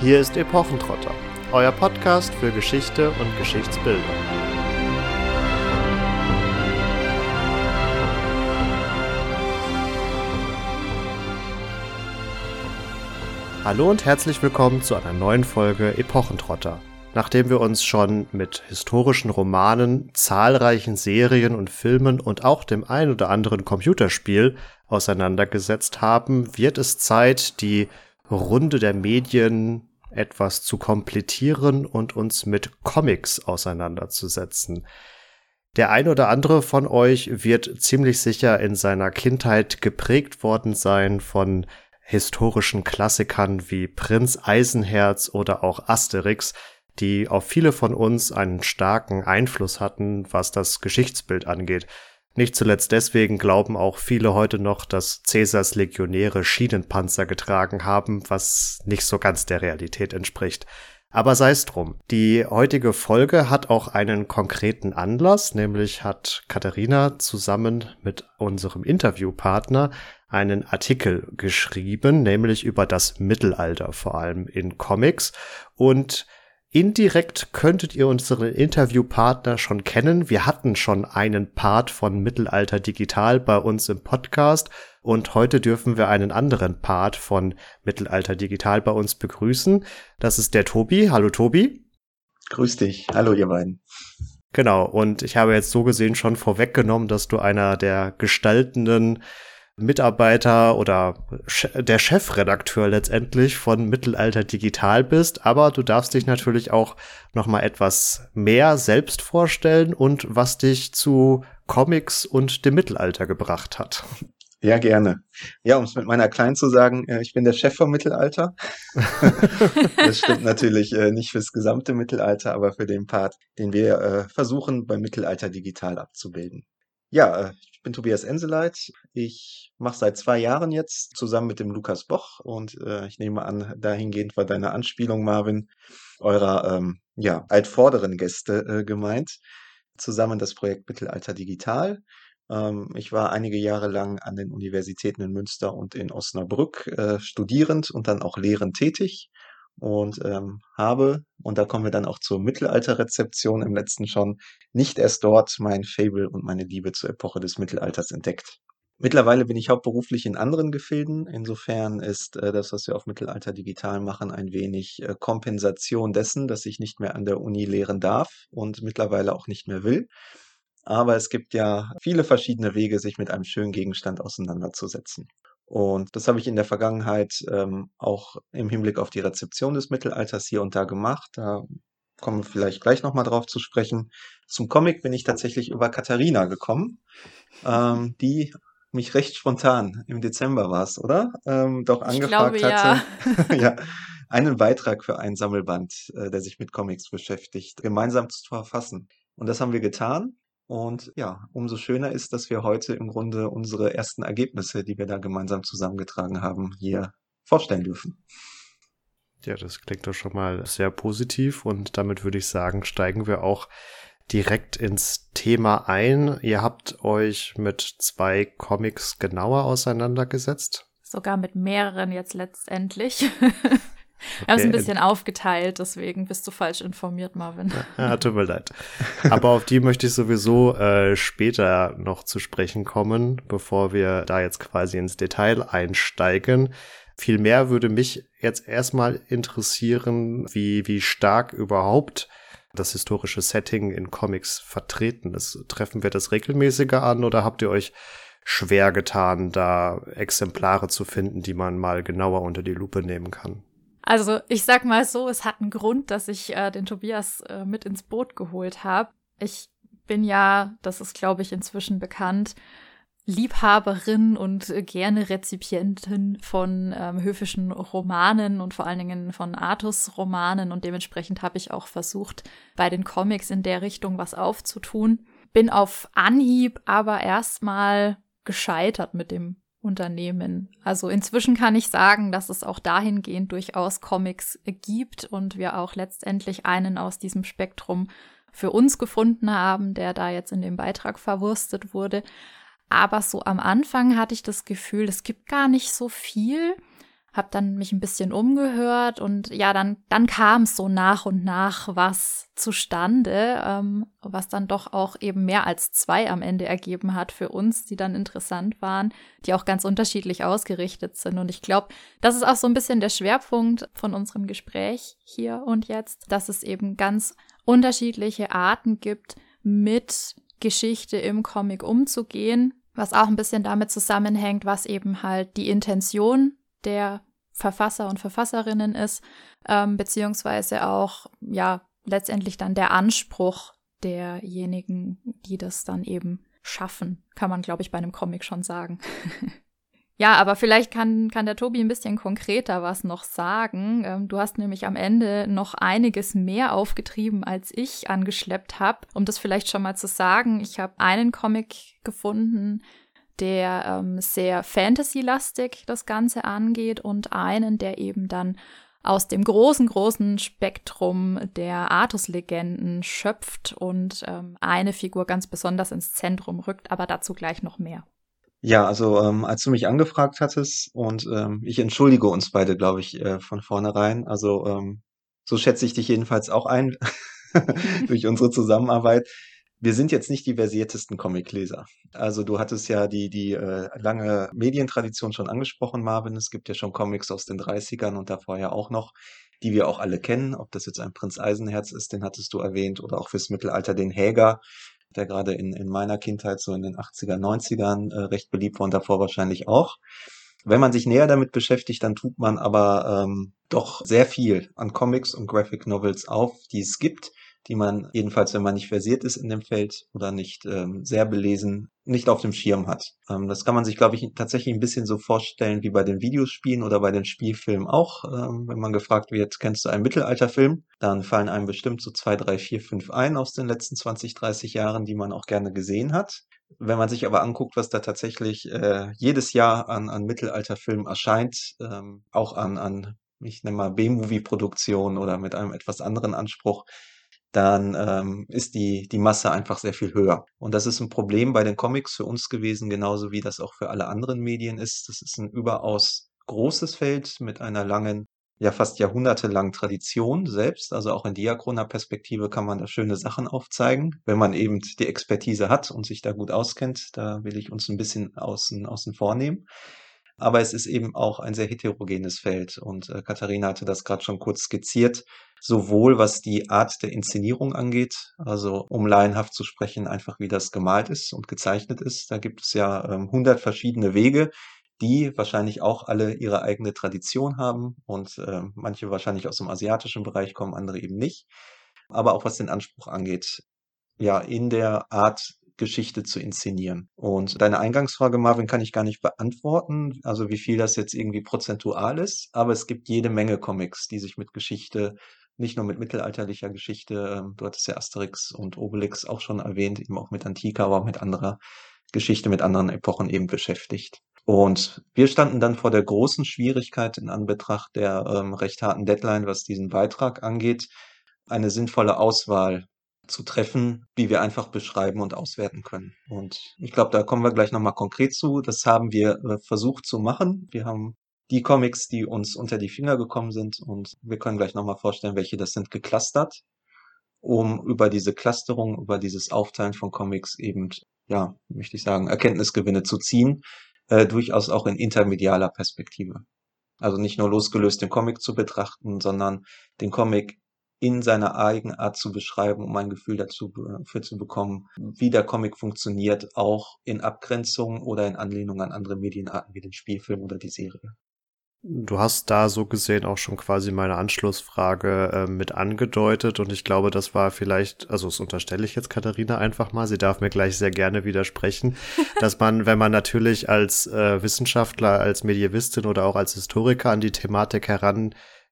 Hier ist Epochentrotter, euer Podcast für Geschichte und Geschichtsbildung. Hallo und herzlich willkommen zu einer neuen Folge Epochentrotter. Nachdem wir uns schon mit historischen Romanen, zahlreichen Serien und Filmen und auch dem ein oder anderen Computerspiel auseinandergesetzt haben, wird es Zeit, die Runde der Medien etwas zu komplettieren und uns mit Comics auseinanderzusetzen. Der ein oder andere von euch wird ziemlich sicher in seiner Kindheit geprägt worden sein von historischen Klassikern wie Prinz Eisenherz oder auch Asterix, die auf viele von uns einen starken Einfluss hatten, was das Geschichtsbild angeht. Nicht zuletzt deswegen glauben auch viele heute noch, dass Cäsars Legionäre Schienenpanzer getragen haben, was nicht so ganz der Realität entspricht. Aber sei es drum. Die heutige Folge hat auch einen konkreten Anlass, nämlich hat Katharina zusammen mit unserem Interviewpartner einen Artikel geschrieben, nämlich über das Mittelalter, vor allem in Comics. Und Indirekt könntet ihr unseren Interviewpartner schon kennen. Wir hatten schon einen Part von Mittelalter Digital bei uns im Podcast und heute dürfen wir einen anderen Part von Mittelalter Digital bei uns begrüßen. Das ist der Tobi. Hallo Tobi. Grüß dich. Hallo ihr beiden. Genau, und ich habe jetzt so gesehen schon vorweggenommen, dass du einer der gestaltenden Mitarbeiter oder der Chefredakteur letztendlich von Mittelalter Digital bist, aber du darfst dich natürlich auch noch mal etwas mehr selbst vorstellen und was dich zu Comics und dem Mittelalter gebracht hat. Ja, gerne. Ja, um es mit meiner Kleinen zu sagen, äh, ich bin der Chef vom Mittelalter. das stimmt natürlich äh, nicht fürs gesamte Mittelalter, aber für den Part, den wir äh, versuchen, beim Mittelalter digital abzubilden. Ja, ich bin Tobias Enseleit. Ich mache seit zwei Jahren jetzt zusammen mit dem Lukas Boch und äh, ich nehme an, dahingehend war deine Anspielung, Marvin, eurer ähm, ja, altvorderen Gäste äh, gemeint. Zusammen das Projekt Mittelalter Digital. Ähm, ich war einige Jahre lang an den Universitäten in Münster und in Osnabrück äh, studierend und dann auch lehrend tätig und ähm, habe, und da kommen wir dann auch zur Mittelalterrezeption im letzten schon, nicht erst dort mein Fable und meine Liebe zur Epoche des Mittelalters entdeckt. Mittlerweile bin ich hauptberuflich in anderen Gefilden. Insofern ist äh, das, was wir auf Mittelalter digital machen, ein wenig äh, Kompensation dessen, dass ich nicht mehr an der Uni lehren darf und mittlerweile auch nicht mehr will. Aber es gibt ja viele verschiedene Wege, sich mit einem schönen Gegenstand auseinanderzusetzen. Und das habe ich in der Vergangenheit ähm, auch im Hinblick auf die Rezeption des Mittelalters hier und da gemacht. Da kommen wir vielleicht gleich nochmal drauf zu sprechen. Zum Comic bin ich tatsächlich über Katharina gekommen, ähm, die mich recht spontan im Dezember war es, oder? Ähm, doch angefragt glaube, hatte, ja. ja, einen Beitrag für ein Sammelband, äh, der sich mit Comics beschäftigt, gemeinsam zu verfassen. Und das haben wir getan. Und ja, umso schöner ist, dass wir heute im Grunde unsere ersten Ergebnisse, die wir da gemeinsam zusammengetragen haben, hier vorstellen dürfen. Ja, das klingt doch schon mal sehr positiv und damit würde ich sagen, steigen wir auch direkt ins Thema ein. Ihr habt euch mit zwei Comics genauer auseinandergesetzt. Sogar mit mehreren jetzt letztendlich. Wir haben es ein bisschen aufgeteilt, deswegen bist du falsch informiert, Marvin. Ja, tut mir leid. Aber auf die möchte ich sowieso äh, später noch zu sprechen kommen, bevor wir da jetzt quasi ins Detail einsteigen. Vielmehr würde mich jetzt erstmal interessieren, wie, wie stark überhaupt das historische Setting in Comics vertreten ist. Treffen wir das regelmäßiger an oder habt ihr euch schwer getan, da Exemplare zu finden, die man mal genauer unter die Lupe nehmen kann? Also ich sag mal so, es hat einen Grund, dass ich äh, den Tobias äh, mit ins Boot geholt habe. Ich bin ja, das ist glaube ich inzwischen bekannt, Liebhaberin und äh, gerne Rezipientin von ähm, höfischen Romanen und vor allen Dingen von Artus-Romanen und dementsprechend habe ich auch versucht, bei den Comics in der Richtung was aufzutun. Bin auf Anhieb aber erstmal gescheitert mit dem Unternehmen. Also inzwischen kann ich sagen, dass es auch dahingehend durchaus Comics gibt und wir auch letztendlich einen aus diesem Spektrum für uns gefunden haben, der da jetzt in dem Beitrag verwurstet wurde. Aber so am Anfang hatte ich das Gefühl, es gibt gar nicht so viel. Habe dann mich ein bisschen umgehört und ja, dann, dann kam so nach und nach was zustande, ähm, was dann doch auch eben mehr als zwei am Ende ergeben hat für uns, die dann interessant waren, die auch ganz unterschiedlich ausgerichtet sind. Und ich glaube, das ist auch so ein bisschen der Schwerpunkt von unserem Gespräch hier und jetzt, dass es eben ganz unterschiedliche Arten gibt, mit Geschichte im Comic umzugehen, was auch ein bisschen damit zusammenhängt, was eben halt die Intention der Verfasser und Verfasserinnen ist, ähm, beziehungsweise auch, ja, letztendlich dann der Anspruch derjenigen, die das dann eben schaffen, kann man, glaube ich, bei einem Comic schon sagen. ja, aber vielleicht kann, kann der Tobi ein bisschen konkreter was noch sagen. Ähm, du hast nämlich am Ende noch einiges mehr aufgetrieben, als ich angeschleppt habe. Um das vielleicht schon mal zu sagen, ich habe einen Comic gefunden, der ähm, sehr Fantasy-lastig das Ganze angeht und einen, der eben dann aus dem großen, großen Spektrum der Artus-Legenden schöpft und ähm, eine Figur ganz besonders ins Zentrum rückt, aber dazu gleich noch mehr. Ja, also ähm, als du mich angefragt hattest und ähm, ich entschuldige uns beide, glaube ich, äh, von vornherein. Also ähm, so schätze ich dich jedenfalls auch ein durch unsere Zusammenarbeit wir sind jetzt nicht die versiertesten Comicleser. Also du hattest ja die, die äh, lange Medientradition schon angesprochen, Marvin. Es gibt ja schon Comics aus den 30ern und davor ja auch noch, die wir auch alle kennen. Ob das jetzt ein Prinz Eisenherz ist, den hattest du erwähnt, oder auch fürs Mittelalter den Häger, der gerade in, in meiner Kindheit so in den 80er, 90ern äh, recht beliebt war und davor wahrscheinlich auch. Wenn man sich näher damit beschäftigt, dann tut man aber ähm, doch sehr viel an Comics und Graphic Novels auf, die es gibt die man jedenfalls, wenn man nicht versiert ist in dem Feld oder nicht ähm, sehr belesen, nicht auf dem Schirm hat. Ähm, das kann man sich, glaube ich, tatsächlich ein bisschen so vorstellen wie bei den Videospielen oder bei den Spielfilmen auch. Ähm, wenn man gefragt wird, kennst du einen Mittelalterfilm? Dann fallen einem bestimmt so zwei, drei, vier, fünf ein aus den letzten 20, 30 Jahren, die man auch gerne gesehen hat. Wenn man sich aber anguckt, was da tatsächlich äh, jedes Jahr an, an Mittelalterfilmen erscheint, ähm, auch an, an ich nenne mal B-Movie-Produktionen oder mit einem etwas anderen Anspruch, dann ähm, ist die, die Masse einfach sehr viel höher. Und das ist ein Problem bei den Comics für uns gewesen, genauso wie das auch für alle anderen Medien ist. Das ist ein überaus großes Feld mit einer langen, ja fast jahrhundertelangen Tradition selbst. Also auch in diachroner Perspektive kann man da schöne Sachen aufzeigen, wenn man eben die Expertise hat und sich da gut auskennt. Da will ich uns ein bisschen außen, außen vornehmen. Aber es ist eben auch ein sehr heterogenes Feld. Und äh, Katharina hatte das gerade schon kurz skizziert sowohl was die Art der Inszenierung angeht, also um laienhaft zu sprechen, einfach wie das gemalt ist und gezeichnet ist. Da gibt es ja ähm, 100 verschiedene Wege, die wahrscheinlich auch alle ihre eigene Tradition haben und äh, manche wahrscheinlich aus dem asiatischen Bereich kommen, andere eben nicht. Aber auch was den Anspruch angeht, ja, in der Art Geschichte zu inszenieren. Und deine Eingangsfrage, Marvin, kann ich gar nicht beantworten, also wie viel das jetzt irgendwie prozentual ist, aber es gibt jede Menge Comics, die sich mit Geschichte nicht nur mit mittelalterlicher Geschichte, ähm, du hattest ja Asterix und Obelix auch schon erwähnt, eben auch mit Antika, aber auch mit anderer Geschichte, mit anderen Epochen eben beschäftigt. Und wir standen dann vor der großen Schwierigkeit in Anbetracht der ähm, recht harten Deadline, was diesen Beitrag angeht, eine sinnvolle Auswahl zu treffen, wie wir einfach beschreiben und auswerten können. Und ich glaube, da kommen wir gleich nochmal konkret zu. Das haben wir äh, versucht zu machen. Wir haben die Comics, die uns unter die Finger gekommen sind. Und wir können gleich nochmal vorstellen, welche das sind, geclustert, um über diese Clusterung, über dieses Aufteilen von Comics eben, ja, möchte ich sagen, Erkenntnisgewinne zu ziehen, äh, durchaus auch in intermedialer Perspektive. Also nicht nur losgelöst den Comic zu betrachten, sondern den Comic in seiner eigenen Art zu beschreiben, um ein Gefühl dazu für zu bekommen, wie der Comic funktioniert, auch in Abgrenzung oder in Anlehnung an andere Medienarten wie den Spielfilm oder die Serie. Du hast da so gesehen auch schon quasi meine Anschlussfrage äh, mit angedeutet und ich glaube, das war vielleicht, also das unterstelle ich jetzt Katharina einfach mal, sie darf mir gleich sehr gerne widersprechen, dass man, wenn man natürlich als äh, Wissenschaftler, als Medievistin oder auch als Historiker an die Thematik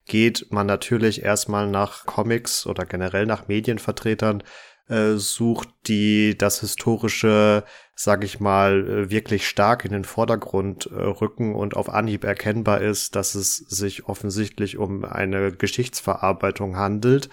herangeht, man natürlich erstmal nach Comics oder generell nach Medienvertretern äh, sucht, die das historische, sag ich mal, äh, wirklich stark in den Vordergrund äh, rücken und auf Anhieb erkennbar ist, dass es sich offensichtlich um eine Geschichtsverarbeitung handelt.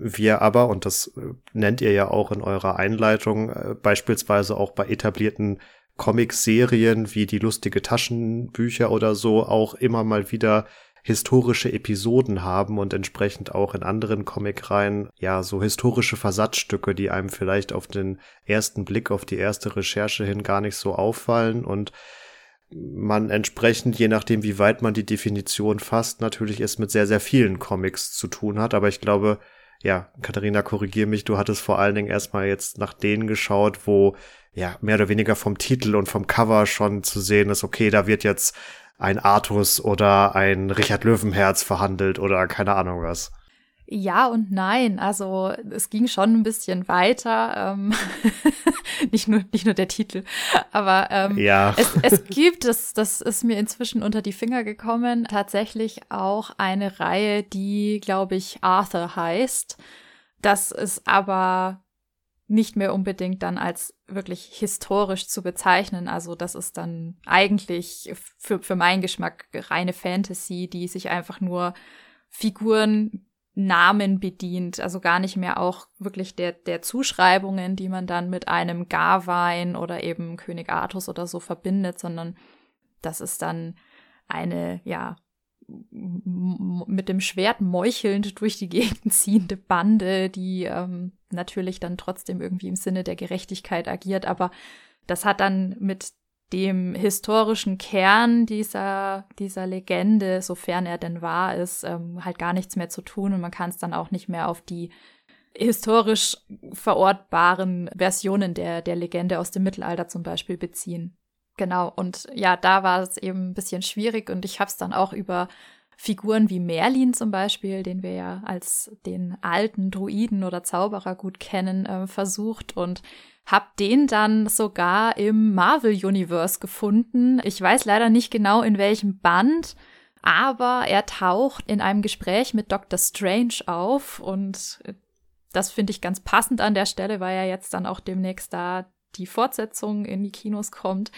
Wir aber, und das nennt ihr ja auch in eurer Einleitung, beispielsweise auch bei etablierten Comic-Serien wie die lustige Taschenbücher oder so auch immer mal wieder historische Episoden haben und entsprechend auch in anderen Comicreihen ja so historische Versatzstücke, die einem vielleicht auf den ersten Blick, auf die erste Recherche hin gar nicht so auffallen und man entsprechend, je nachdem, wie weit man die Definition fasst, natürlich es mit sehr, sehr vielen Comics zu tun hat. Aber ich glaube, ja, Katharina, korrigier mich, du hattest vor allen Dingen erstmal jetzt nach denen geschaut, wo ja mehr oder weniger vom Titel und vom Cover schon zu sehen ist, okay, da wird jetzt ein Artus oder ein Richard Löwenherz verhandelt oder keine Ahnung was. Ja und nein. Also es ging schon ein bisschen weiter. Ähm, nicht, nur, nicht nur der Titel. Aber ähm, ja. es, es gibt, das, das ist mir inzwischen unter die Finger gekommen, tatsächlich auch eine Reihe, die, glaube ich, Arthur heißt. Das ist aber nicht mehr unbedingt dann als wirklich historisch zu bezeichnen. Also das ist dann eigentlich für, für meinen Geschmack reine Fantasy, die sich einfach nur Figuren Namen bedient, also gar nicht mehr auch wirklich der, der Zuschreibungen, die man dann mit einem Garwein oder eben König Artus oder so verbindet, sondern das ist dann eine, ja, mit dem Schwert meuchelnd durch die Gegend ziehende Bande, die ähm, natürlich dann trotzdem irgendwie im Sinne der Gerechtigkeit agiert, aber das hat dann mit dem historischen Kern dieser, dieser Legende, sofern er denn wahr ist, ähm, halt gar nichts mehr zu tun und man kann es dann auch nicht mehr auf die historisch verortbaren Versionen der, der Legende aus dem Mittelalter zum Beispiel beziehen. Genau, und ja, da war es eben ein bisschen schwierig und ich habe es dann auch über Figuren wie Merlin zum Beispiel, den wir ja als den alten Druiden oder Zauberer gut kennen, äh, versucht und hab den dann sogar im Marvel Universe gefunden. Ich weiß leider nicht genau in welchem Band, aber er taucht in einem Gespräch mit Dr. Strange auf und das finde ich ganz passend an der Stelle, weil ja jetzt dann auch demnächst da die Fortsetzung in die Kinos kommt.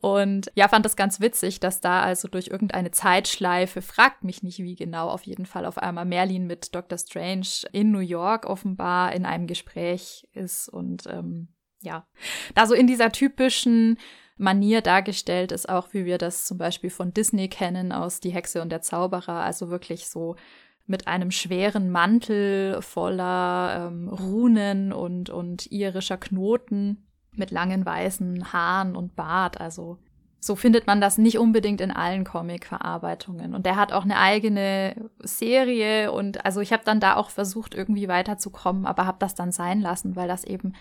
Und ja, fand das ganz witzig, dass da also durch irgendeine Zeitschleife, fragt mich nicht wie genau, auf jeden Fall auf einmal Merlin mit Dr. Strange in New York offenbar in einem Gespräch ist und ähm, ja, da so in dieser typischen Manier dargestellt ist, auch wie wir das zum Beispiel von Disney kennen aus Die Hexe und der Zauberer, also wirklich so mit einem schweren Mantel voller ähm, Runen und, und irischer Knoten mit langen weißen Haaren und Bart. Also so findet man das nicht unbedingt in allen Comic-Verarbeitungen. Und der hat auch eine eigene Serie und also ich habe dann da auch versucht, irgendwie weiterzukommen, aber habe das dann sein lassen, weil das eben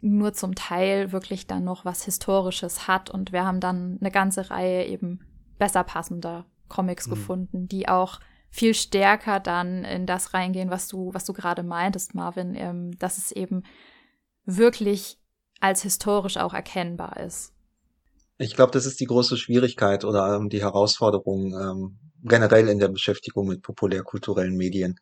nur zum Teil wirklich dann noch was Historisches hat. Und wir haben dann eine ganze Reihe eben besser passender Comics mhm. gefunden, die auch viel stärker dann in das reingehen, was du, was du gerade meintest, Marvin, ähm, dass es eben wirklich als historisch auch erkennbar ist. Ich glaube, das ist die große Schwierigkeit oder ähm, die Herausforderung ähm, generell in der Beschäftigung mit populärkulturellen Medien.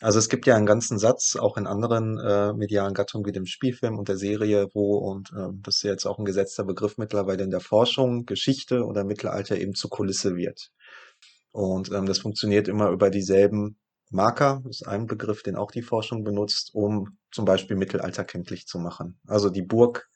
Also es gibt ja einen ganzen Satz, auch in anderen äh, medialen Gattungen wie dem Spielfilm und der Serie, wo, und äh, das ist jetzt auch ein gesetzter Begriff mittlerweile in der Forschung, Geschichte oder Mittelalter eben zur Kulisse wird. Und ähm, das funktioniert immer über dieselben Marker, ist ein Begriff, den auch die Forschung benutzt, um zum Beispiel Mittelalter kenntlich zu machen. Also die Burg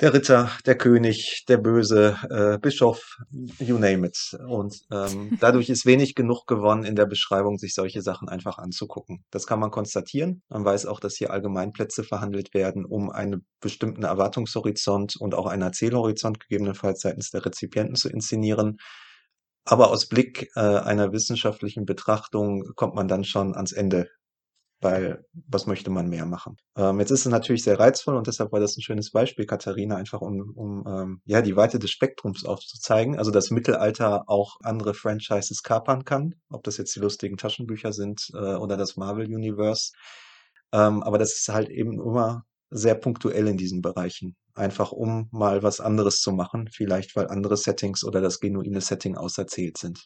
der Ritter, der König, der böse äh, Bischof, you name it. Und ähm, dadurch ist wenig genug gewonnen in der Beschreibung, sich solche Sachen einfach anzugucken. Das kann man konstatieren. Man weiß auch, dass hier Allgemeinplätze verhandelt werden, um einen bestimmten Erwartungshorizont und auch einen Erzählhorizont gegebenenfalls seitens der Rezipienten zu inszenieren. Aber aus Blick äh, einer wissenschaftlichen Betrachtung kommt man dann schon ans Ende weil was möchte man mehr machen? Ähm, jetzt ist es natürlich sehr reizvoll und deshalb war das ein schönes Beispiel, Katharina, einfach um, um ähm, ja die Weite des Spektrums aufzuzeigen. Also das Mittelalter auch andere Franchises kapern kann, ob das jetzt die lustigen Taschenbücher sind äh, oder das Marvel Universe. Ähm, aber das ist halt eben immer sehr punktuell in diesen Bereichen. Einfach um mal was anderes zu machen, vielleicht weil andere Settings oder das genuine Setting auserzählt sind.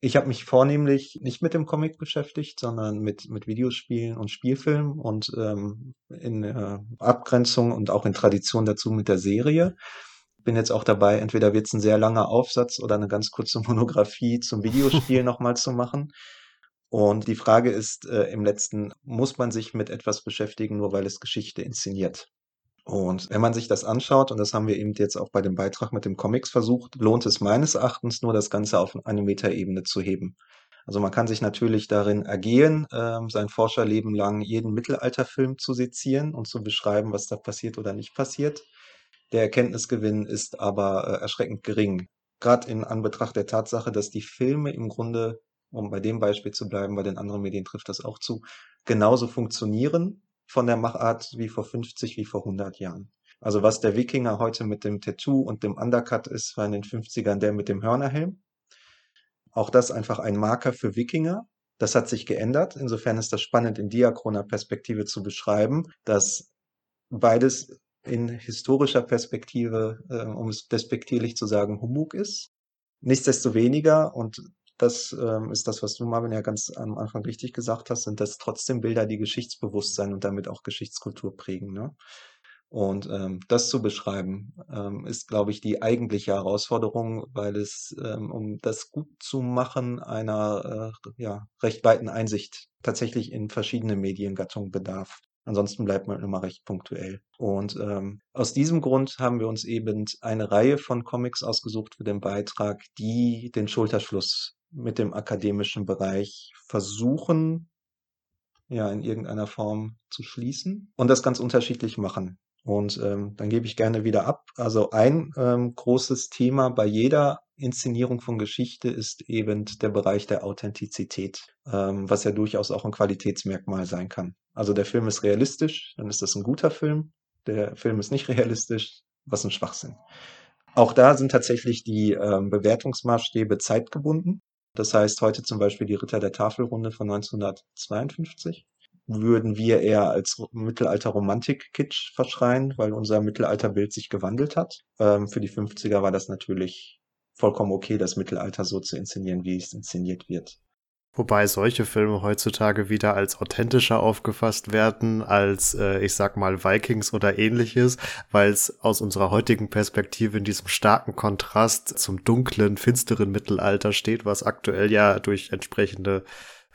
Ich habe mich vornehmlich nicht mit dem Comic beschäftigt, sondern mit, mit Videospielen und Spielfilmen und ähm, in äh, Abgrenzung und auch in Tradition dazu mit der Serie. Bin jetzt auch dabei, entweder wird es ein sehr langer Aufsatz oder eine ganz kurze Monographie zum Videospiel nochmal zu machen. Und die Frage ist äh, im letzten, muss man sich mit etwas beschäftigen, nur weil es Geschichte inszeniert? Und wenn man sich das anschaut, und das haben wir eben jetzt auch bei dem Beitrag mit dem Comics versucht, lohnt es meines Erachtens nur, das Ganze auf eine Metaebene zu heben. Also man kann sich natürlich darin ergehen, äh, sein Forscherleben lang jeden Mittelalterfilm zu sezieren und zu beschreiben, was da passiert oder nicht passiert. Der Erkenntnisgewinn ist aber äh, erschreckend gering. Gerade in Anbetracht der Tatsache, dass die Filme im Grunde, um bei dem Beispiel zu bleiben, bei den anderen Medien trifft das auch zu, genauso funktionieren von der Machart wie vor 50, wie vor 100 Jahren. Also was der Wikinger heute mit dem Tattoo und dem Undercut ist, war in den 50ern der mit dem Hörnerhelm. Auch das einfach ein Marker für Wikinger. Das hat sich geändert. Insofern ist das spannend in diachroner Perspektive zu beschreiben, dass beides in historischer Perspektive, äh, um es despektierlich zu sagen, Humbug ist. Nichtsdestoweniger, und das ähm, ist das, was du, Marvin, ja ganz am Anfang richtig gesagt hast, sind das trotzdem Bilder, die Geschichtsbewusstsein und damit auch Geschichtskultur prägen. Ne? Und ähm, das zu beschreiben, ähm, ist, glaube ich, die eigentliche Herausforderung, weil es, ähm, um das gut zu machen, einer äh, ja, recht weiten Einsicht tatsächlich in verschiedene Mediengattungen bedarf. Ansonsten bleibt man immer recht punktuell. Und ähm, aus diesem Grund haben wir uns eben eine Reihe von Comics ausgesucht für den Beitrag, die den Schulterschluss mit dem akademischen Bereich versuchen, ja, in irgendeiner Form zu schließen und das ganz unterschiedlich machen. Und ähm, dann gebe ich gerne wieder ab. Also ein ähm, großes Thema bei jeder Inszenierung von Geschichte ist eben der Bereich der Authentizität, ähm, was ja durchaus auch ein Qualitätsmerkmal sein kann. Also der Film ist realistisch, dann ist das ein guter Film. Der Film ist nicht realistisch, was ein Schwachsinn. Auch da sind tatsächlich die ähm, Bewertungsmaßstäbe zeitgebunden. Das heißt, heute zum Beispiel die Ritter der Tafelrunde von 1952 würden wir eher als Mittelalter-Romantik-Kitsch verschreien, weil unser Mittelalterbild sich gewandelt hat. Ähm, für die 50er war das natürlich vollkommen okay, das Mittelalter so zu inszenieren, wie es inszeniert wird. Wobei solche Filme heutzutage wieder als authentischer aufgefasst werden als, äh, ich sag mal, Vikings oder ähnliches, weil es aus unserer heutigen Perspektive in diesem starken Kontrast zum dunklen, finsteren Mittelalter steht, was aktuell ja durch entsprechende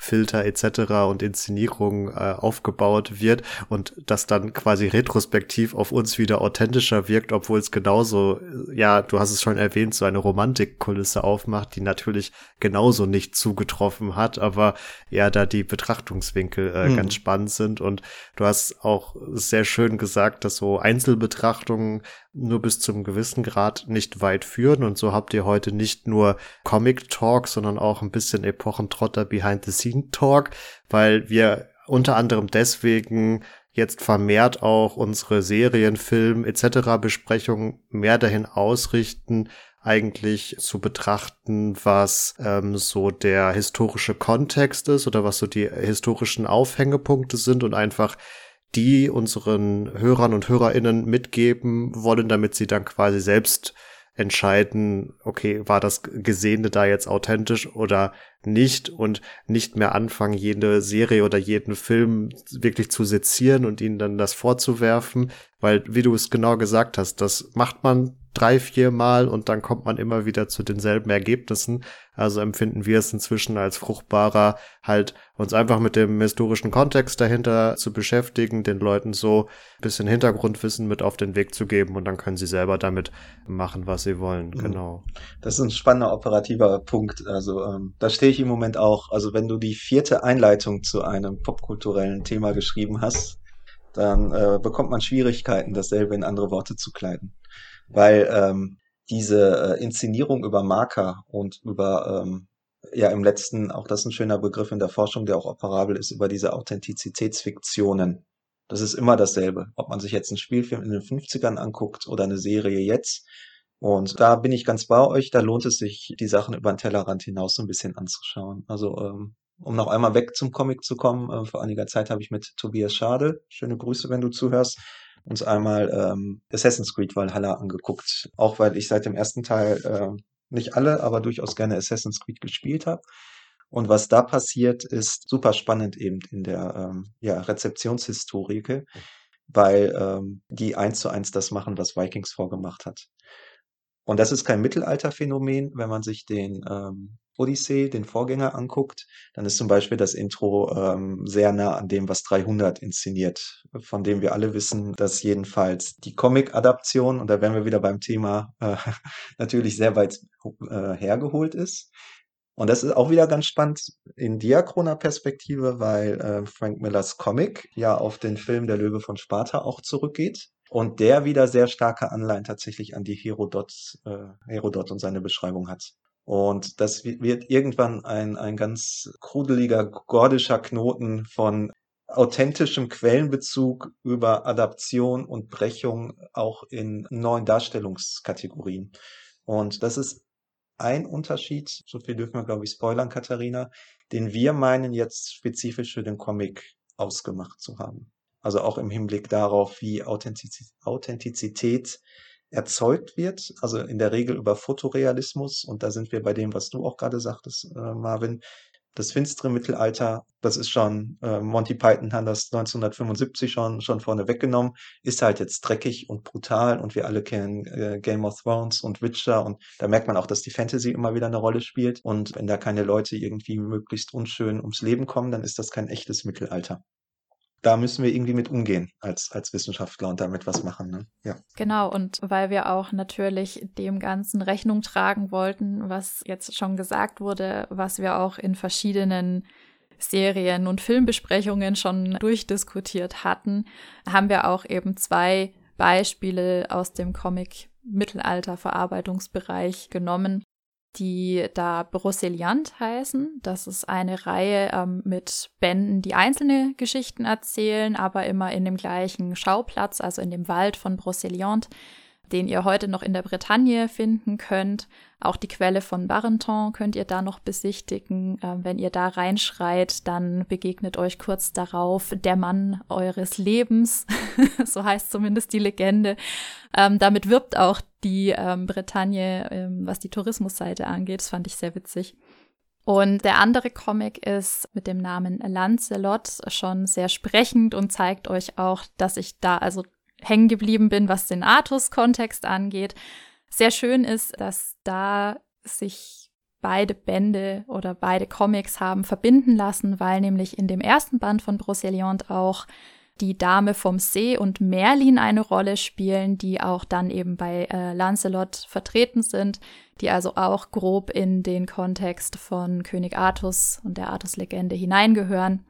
Filter etc. und Inszenierung äh, aufgebaut wird und das dann quasi retrospektiv auf uns wieder authentischer wirkt, obwohl es genauso, äh, ja, du hast es schon erwähnt, so eine Romantikkulisse aufmacht, die natürlich genauso nicht zugetroffen hat, aber ja, da die Betrachtungswinkel äh, mhm. ganz spannend sind und du hast auch sehr schön gesagt, dass so Einzelbetrachtungen nur bis zum gewissen Grad nicht weit führen. Und so habt ihr heute nicht nur Comic Talk, sondern auch ein bisschen Epochentrotter Behind the Scene Talk, weil wir unter anderem deswegen jetzt vermehrt auch unsere Serien, Film etc. Besprechungen mehr dahin ausrichten, eigentlich zu betrachten, was ähm, so der historische Kontext ist oder was so die historischen Aufhängepunkte sind und einfach die unseren Hörern und Hörerinnen mitgeben wollen, damit sie dann quasi selbst entscheiden, okay, war das Gesehene da jetzt authentisch oder nicht und nicht mehr anfangen, jede Serie oder jeden Film wirklich zu sezieren und ihnen dann das vorzuwerfen, weil, wie du es genau gesagt hast, das macht man drei, vier Mal und dann kommt man immer wieder zu denselben Ergebnissen. Also empfinden wir es inzwischen als fruchtbarer, halt uns einfach mit dem historischen Kontext dahinter zu beschäftigen, den Leuten so ein bisschen Hintergrundwissen mit auf den Weg zu geben und dann können sie selber damit machen, was sie wollen. Mhm. Genau. Das ist ein spannender operativer Punkt. Also ähm, da stehe ich im Moment auch. Also wenn du die vierte Einleitung zu einem popkulturellen Thema geschrieben hast, dann äh, bekommt man Schwierigkeiten, dasselbe in andere Worte zu kleiden weil ähm, diese äh, Inszenierung über Marker und über ähm, ja im letzten, auch das ist ein schöner Begriff in der Forschung, der auch operabel ist, über diese Authentizitätsfiktionen. Das ist immer dasselbe, ob man sich jetzt einen Spielfilm in den 50ern anguckt oder eine Serie jetzt. Und da bin ich ganz bei euch, da lohnt es sich, die Sachen über den Tellerrand hinaus so ein bisschen anzuschauen. Also ähm, um noch einmal weg zum Comic zu kommen, äh, vor einiger Zeit habe ich mit Tobias Schade, schöne Grüße, wenn du zuhörst, uns einmal ähm, Assassin's Creed Valhalla angeguckt. Auch weil ich seit dem ersten Teil äh, nicht alle, aber durchaus gerne Assassin's Creed gespielt habe. Und was da passiert, ist super spannend eben in der ähm, ja, Rezeptionshistorik, weil ähm, die eins zu eins das machen, was Vikings vorgemacht hat. Und das ist kein Mittelalterphänomen, wenn man sich den ähm, Odyssee, den Vorgänger, anguckt, dann ist zum Beispiel das Intro ähm, sehr nah an dem, was 300 inszeniert, von dem wir alle wissen, dass jedenfalls die Comic-Adaption, und da wären wir wieder beim Thema, äh, natürlich sehr weit äh, hergeholt ist. Und das ist auch wieder ganz spannend in diachroner Perspektive, weil äh, Frank Millers Comic ja auf den Film Der Löwe von Sparta auch zurückgeht. Und der wieder sehr starke Anleihen tatsächlich an die Herodot, äh, Herodot und seine Beschreibung hat. Und das wird irgendwann ein, ein ganz krudeliger, gordischer Knoten von authentischem Quellenbezug über Adaption und Brechung auch in neuen Darstellungskategorien. Und das ist ein Unterschied, so viel dürfen wir, glaube ich, spoilern, Katharina, den wir meinen jetzt spezifisch für den Comic ausgemacht zu haben. Also auch im Hinblick darauf, wie Authentizität erzeugt wird, also in der Regel über Fotorealismus. Und da sind wir bei dem, was du auch gerade sagtest, äh, Marvin, das finstere Mittelalter, das ist schon, äh, Monty Python hat das 1975 schon, schon vorne weggenommen, ist halt jetzt dreckig und brutal. Und wir alle kennen äh, Game of Thrones und Witcher. Und da merkt man auch, dass die Fantasy immer wieder eine Rolle spielt. Und wenn da keine Leute irgendwie möglichst unschön ums Leben kommen, dann ist das kein echtes Mittelalter da müssen wir irgendwie mit umgehen als, als Wissenschaftler und damit was machen. Ne? Ja. Genau, und weil wir auch natürlich dem Ganzen Rechnung tragen wollten, was jetzt schon gesagt wurde, was wir auch in verschiedenen Serien und Filmbesprechungen schon durchdiskutiert hatten, haben wir auch eben zwei Beispiele aus dem Comic Mittelalter-Verarbeitungsbereich genommen, die da Broceliant heißen. Das ist eine Reihe ähm, mit Bänden, die einzelne Geschichten erzählen, aber immer in dem gleichen Schauplatz, also in dem Wald von Broceliant den ihr heute noch in der Bretagne finden könnt. Auch die Quelle von Barenton könnt ihr da noch besichtigen. Ähm, wenn ihr da reinschreit, dann begegnet euch kurz darauf der Mann eures Lebens. so heißt zumindest die Legende. Ähm, damit wirbt auch die ähm, Bretagne, ähm, was die Tourismusseite angeht. Das fand ich sehr witzig. Und der andere Comic ist mit dem Namen Lancelot schon sehr sprechend und zeigt euch auch, dass ich da also hängen geblieben bin, was den Artus-Kontext angeht. Sehr schön ist, dass da sich beide Bände oder beide Comics haben verbinden lassen, weil nämlich in dem ersten Band von Broceliande auch die Dame vom See und Merlin eine Rolle spielen, die auch dann eben bei äh, Lancelot vertreten sind, die also auch grob in den Kontext von König Artus und der Artus-Legende hineingehören.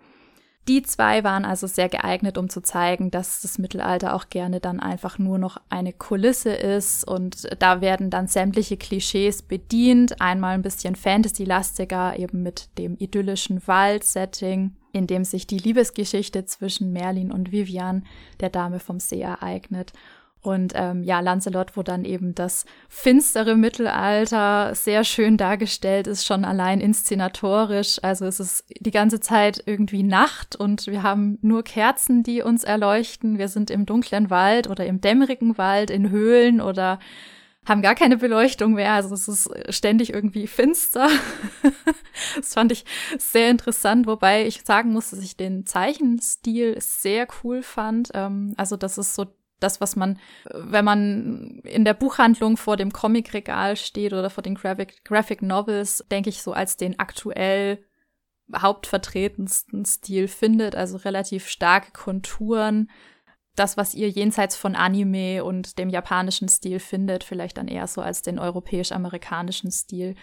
Die zwei waren also sehr geeignet, um zu zeigen, dass das Mittelalter auch gerne dann einfach nur noch eine Kulisse ist und da werden dann sämtliche Klischees bedient. Einmal ein bisschen Fantasy-lastiger, eben mit dem idyllischen Wald-Setting, in dem sich die Liebesgeschichte zwischen Merlin und Vivian, der Dame vom See, ereignet. Und ähm, ja, Lancelot, wo dann eben das finstere Mittelalter sehr schön dargestellt ist, schon allein inszenatorisch. Also es ist die ganze Zeit irgendwie Nacht und wir haben nur Kerzen, die uns erleuchten. Wir sind im dunklen Wald oder im dämmerigen Wald, in Höhlen oder haben gar keine Beleuchtung mehr. Also es ist ständig irgendwie finster. das fand ich sehr interessant, wobei ich sagen muss, dass ich den Zeichenstil sehr cool fand. Ähm, also das ist so das, was man, wenn man in der Buchhandlung vor dem Comicregal steht oder vor den Graphic, Graphic Novels, denke ich so als den aktuell hauptvertretensten Stil findet, also relativ starke Konturen. Das, was ihr jenseits von Anime und dem japanischen Stil findet, vielleicht dann eher so als den europäisch-amerikanischen Stil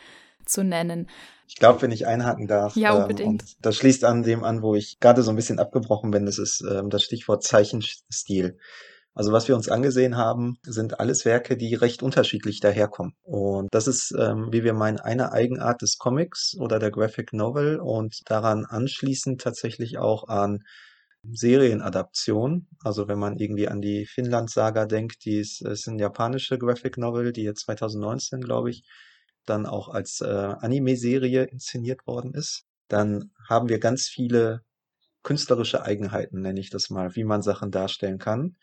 zu nennen. Ich glaube, wenn ich einhaken darf, ja, ähm, unbedingt. Ähm, das schließt an dem an, wo ich gerade so ein bisschen abgebrochen bin, das ist ähm, das Stichwort Zeichenstil. Also was wir uns angesehen haben, sind alles Werke, die recht unterschiedlich daherkommen. Und das ist, ähm, wie wir meinen, eine Eigenart des Comics oder der Graphic Novel und daran anschließend tatsächlich auch an Serienadaption. Also wenn man irgendwie an die Finnland-Saga denkt, die ist, ist eine japanische Graphic Novel, die jetzt 2019, glaube ich, dann auch als äh, Anime-Serie inszeniert worden ist. Dann haben wir ganz viele künstlerische Eigenheiten, nenne ich das mal, wie man Sachen darstellen kann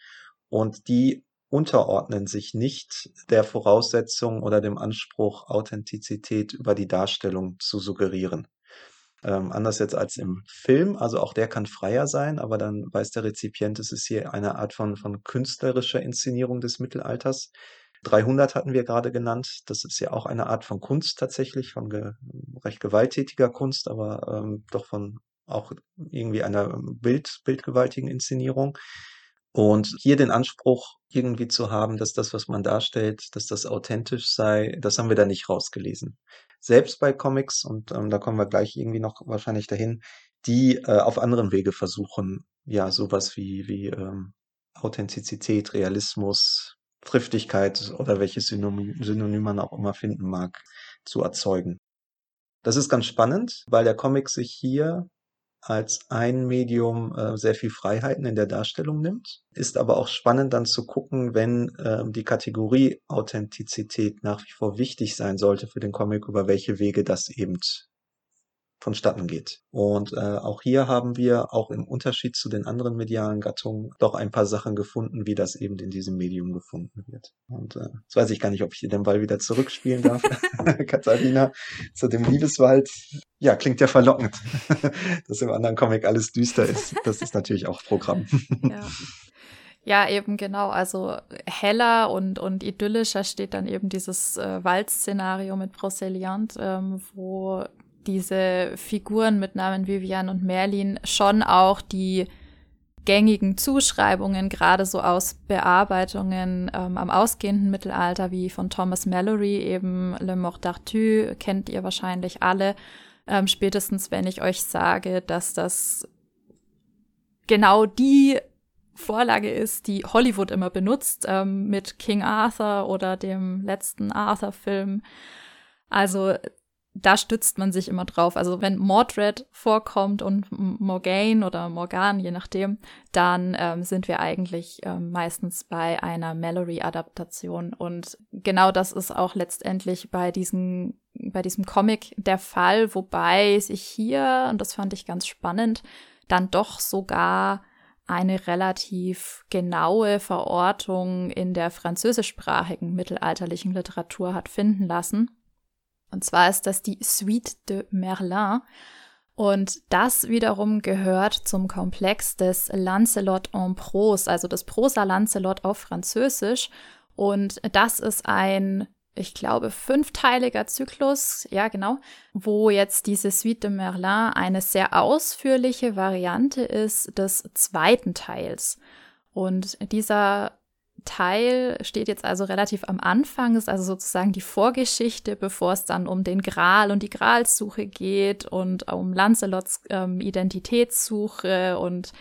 und die unterordnen sich nicht der Voraussetzung oder dem Anspruch, Authentizität über die Darstellung zu suggerieren. Ähm, anders jetzt als im Film, also auch der kann freier sein, aber dann weiß der Rezipient, es ist hier eine Art von, von künstlerischer Inszenierung des Mittelalters. 300 hatten wir gerade genannt. Das ist ja auch eine Art von Kunst tatsächlich, von recht gewalttätiger Kunst, aber ähm, doch von auch irgendwie einer Bild, bildgewaltigen Inszenierung. Und hier den Anspruch irgendwie zu haben, dass das, was man darstellt, dass das authentisch sei, das haben wir da nicht rausgelesen. Selbst bei Comics, und ähm, da kommen wir gleich irgendwie noch wahrscheinlich dahin, die äh, auf anderen Wege versuchen, ja, sowas wie, wie ähm, Authentizität, Realismus, Triftigkeit oder welches Synonym, Synonym man auch immer finden mag, zu erzeugen. Das ist ganz spannend, weil der Comic sich hier als ein Medium äh, sehr viel Freiheiten in der Darstellung nimmt. Ist aber auch spannend dann zu gucken, wenn äh, die Kategorie Authentizität nach wie vor wichtig sein sollte für den Comic, über welche Wege das eben vonstatten geht. Und äh, auch hier haben wir auch im Unterschied zu den anderen medialen Gattungen doch ein paar Sachen gefunden, wie das eben in diesem Medium gefunden wird. Und äh, jetzt weiß ich gar nicht, ob ich hier den Ball wieder zurückspielen darf. Katharina, zu dem Liebeswald. Ja, klingt ja verlockend, dass im anderen Comic alles düster ist. Das ist natürlich auch Programm. ja. Ja, eben genau. Also heller und, und idyllischer steht dann eben dieses äh, Waldszenario mit Broceliande, ähm, wo diese Figuren mit Namen Vivian und Merlin schon auch die gängigen Zuschreibungen, gerade so aus Bearbeitungen ähm, am ausgehenden Mittelalter, wie von Thomas Mallory, eben Le Mort d'Arthur, kennt ihr wahrscheinlich alle, ähm, spätestens wenn ich euch sage, dass das genau die Vorlage ist, die Hollywood immer benutzt, ähm, mit King Arthur oder dem letzten Arthur-Film. Also da stützt man sich immer drauf. Also wenn Mordred vorkommt und Morgaine oder Morgan, je nachdem, dann ähm, sind wir eigentlich ähm, meistens bei einer Mallory-Adaptation. Und genau das ist auch letztendlich bei diesen, bei diesem Comic der Fall, wobei sich hier, und das fand ich ganz spannend, dann doch sogar eine relativ genaue Verortung in der französischsprachigen mittelalterlichen Literatur hat finden lassen. Und zwar ist das die Suite de Merlin. Und das wiederum gehört zum Komplex des Lancelot en Prose, also des Prosa Lancelot auf Französisch. Und das ist ein, ich glaube, fünfteiliger Zyklus, ja genau, wo jetzt diese Suite de Merlin eine sehr ausführliche Variante ist des zweiten Teils. Und dieser Teil steht jetzt also relativ am Anfang, ist also sozusagen die Vorgeschichte, bevor es dann um den Gral und die Gralssuche geht und um Lancelots ähm, Identitätssuche und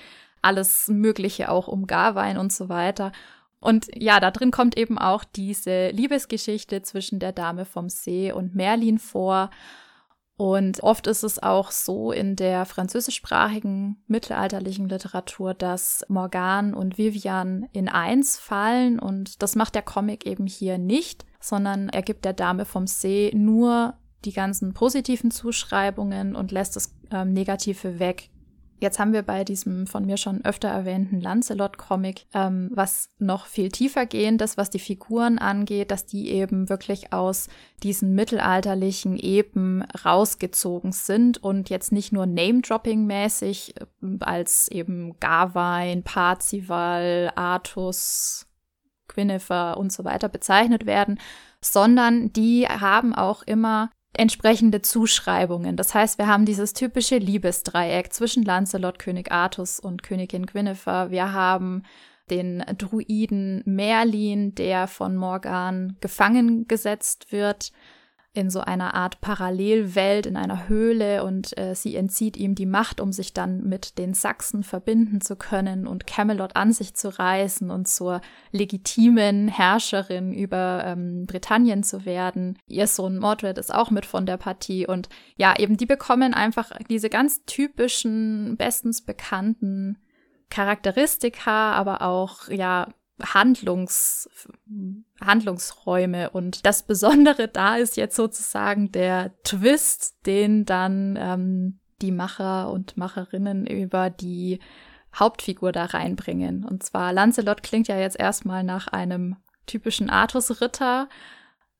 alles Mögliche auch um Garwein und so weiter. Und ja, da drin kommt eben auch diese Liebesgeschichte zwischen der Dame vom See und Merlin vor. Und oft ist es auch so in der französischsprachigen mittelalterlichen Literatur, dass Morgan und Vivian in eins fallen und das macht der Comic eben hier nicht, sondern er gibt der Dame vom See nur die ganzen positiven Zuschreibungen und lässt das ähm, Negative weg. Jetzt haben wir bei diesem von mir schon öfter erwähnten Lancelot-Comic ähm, was noch viel tiefer gehendes, was die Figuren angeht, dass die eben wirklich aus diesen mittelalterlichen Epen rausgezogen sind und jetzt nicht nur Name-Dropping-mäßig äh, als eben Gawain, Parzival, Artus, Guinevere und so weiter bezeichnet werden, sondern die haben auch immer entsprechende Zuschreibungen. Das heißt, wir haben dieses typische Liebesdreieck zwischen Lancelot, König Artus und Königin Guinevere. Wir haben den Druiden Merlin, der von Morgan gefangen gesetzt wird in so einer Art Parallelwelt, in einer Höhle und äh, sie entzieht ihm die Macht, um sich dann mit den Sachsen verbinden zu können und Camelot an sich zu reißen und zur legitimen Herrscherin über ähm, Britannien zu werden. Ihr Sohn Mordred ist auch mit von der Partie und ja, eben die bekommen einfach diese ganz typischen, bestens bekannten Charakteristika, aber auch ja Handlungs, Handlungsräume. Und das Besondere da ist jetzt sozusagen der Twist, den dann ähm, die Macher und Macherinnen über die Hauptfigur da reinbringen. Und zwar Lancelot klingt ja jetzt erstmal nach einem typischen Artus-Ritter,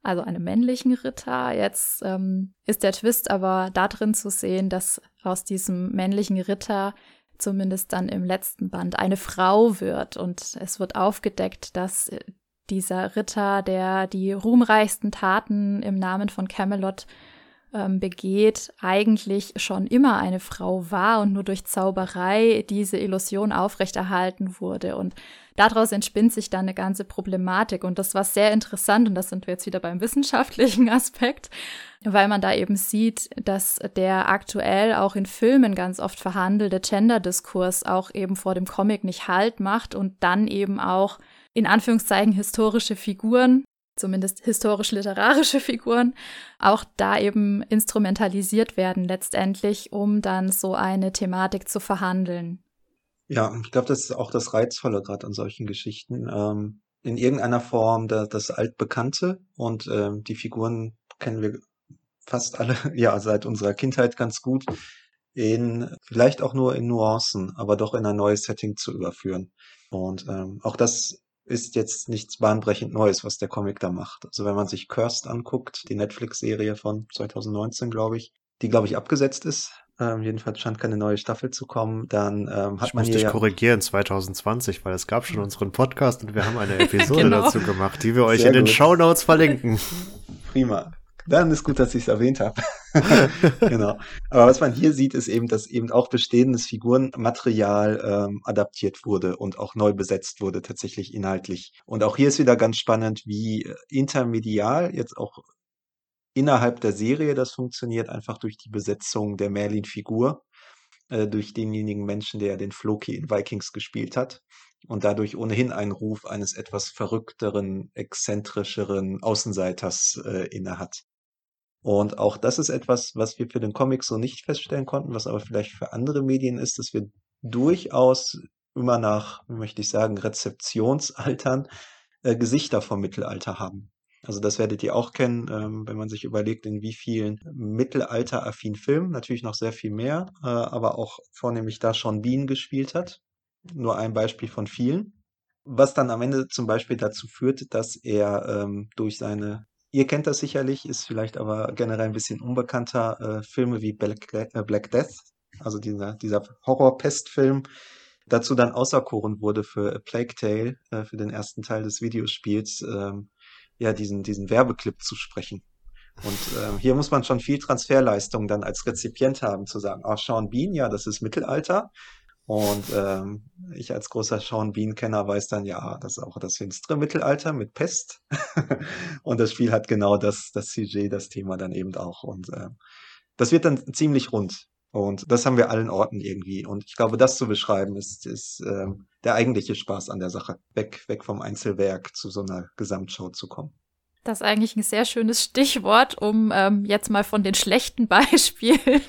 also einem männlichen Ritter. Jetzt ähm, ist der Twist aber da drin zu sehen, dass aus diesem männlichen Ritter zumindest dann im letzten Band, eine Frau wird. Und es wird aufgedeckt, dass äh, dieser Ritter, der die ruhmreichsten Taten im Namen von Camelot ähm, begeht, eigentlich schon immer eine Frau war und nur durch Zauberei diese Illusion aufrechterhalten wurde. Und daraus entspinnt sich dann eine ganze Problematik. Und das war sehr interessant, und das sind wir jetzt wieder beim wissenschaftlichen Aspekt, weil man da eben sieht, dass der aktuell auch in Filmen ganz oft verhandelte Gender-Diskurs auch eben vor dem Comic nicht Halt macht und dann eben auch in Anführungszeichen historische Figuren zumindest historisch-literarische Figuren, auch da eben instrumentalisiert werden letztendlich, um dann so eine Thematik zu verhandeln. Ja, ich glaube, das ist auch das Reizvolle gerade an solchen Geschichten. Ähm, in irgendeiner Form da, das Altbekannte und ähm, die Figuren kennen wir fast alle, ja, seit unserer Kindheit ganz gut, in vielleicht auch nur in Nuancen, aber doch in ein neues Setting zu überführen. Und ähm, auch das ist jetzt nichts bahnbrechend Neues, was der Comic da macht. Also wenn man sich Cursed anguckt, die Netflix-Serie von 2019, glaube ich, die, glaube ich, abgesetzt ist. Ähm, jedenfalls scheint keine neue Staffel zu kommen. Dann ähm, hat ich man muss dich ja korrigieren, 2020, weil es gab schon unseren Podcast und wir haben eine Episode Genau. dazu gemacht, die wir euch Sehr in den gut. Show Notes verlinken. prima. Dann ist gut, dass ich es erwähnt habe. genau. Aber was man hier sieht, ist eben, dass eben auch bestehendes Figurenmaterial ähm, adaptiert wurde und auch neu besetzt wurde, tatsächlich inhaltlich. Und auch hier ist wieder ganz spannend, wie äh, intermedial jetzt auch innerhalb der Serie das funktioniert, einfach durch die Besetzung der Merlin-Figur, äh, durch denjenigen Menschen, der den Floki in Vikings gespielt hat und dadurch ohnehin einen Ruf eines etwas verrückteren, exzentrischeren Außenseiters äh, innehat. Und auch das ist etwas, was wir für den Comic so nicht feststellen konnten, was aber vielleicht für andere Medien ist, dass wir durchaus immer nach, möchte ich sagen, Rezeptionsaltern äh, Gesichter vom Mittelalter haben. Also das werdet ihr auch kennen, ähm, wenn man sich überlegt, in wie vielen mittelalteraffinen Filmen, natürlich noch sehr viel mehr, äh, aber auch vornehmlich da Sean Bean gespielt hat. Nur ein Beispiel von vielen. Was dann am Ende zum Beispiel dazu führt, dass er ähm, durch seine, ihr kennt das sicherlich, ist vielleicht aber generell ein bisschen unbekannter, äh, Filme wie Black, äh, Black Death, also dieser, dieser Horror-Pest-Film, dazu dann auserkoren wurde für A Plague Tale, äh, für den ersten Teil des Videospiels, ähm, ja, diesen, diesen Werbeclip zu sprechen. Und ähm, hier muss man schon viel Transferleistung dann als Rezipient haben, zu sagen, ah, Sean Bean, ja, das ist Mittelalter. Und ähm, ich als großer Sean Bean-Kenner weiß dann, ja, das ist auch das finstere Mittelalter mit Pest. und das Spiel hat genau das, das CG, das Thema dann eben auch. Und äh, das wird dann ziemlich rund. Und das haben wir allen Orten irgendwie. Und ich glaube, das zu beschreiben, ist, ist ähm, der eigentliche Spaß an der Sache. Weg, weg vom Einzelwerk zu so einer Gesamtshow zu kommen. Das ist eigentlich ein sehr schönes Stichwort, um ähm, jetzt mal von den schlechten Beispielen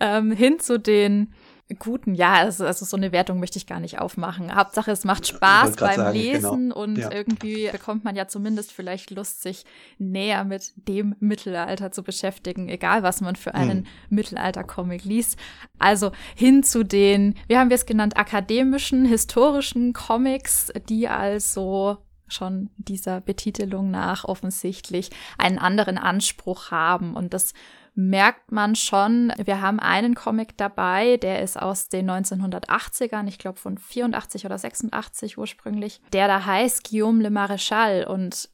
ähm, hin zu den guten. Ja, also, also so eine Wertung möchte ich gar nicht aufmachen. Hauptsache, es macht Spaß beim sagen, Lesen genau. und Ja. irgendwie bekommt man ja zumindest vielleicht Lust, sich näher mit dem Mittelalter zu beschäftigen, egal was man für einen Hm. Mittelalter-Comic liest. Also hin zu den, wie haben wir es genannt, akademischen, historischen Comics, die also schon dieser Betitelung nach offensichtlich einen anderen Anspruch haben. Und das merkt man schon. Wir haben einen Comic dabei, der ist aus den 1980ern, ich glaube von 84 oder 86 ursprünglich, der da heißt Guillaume le Maréchal. Und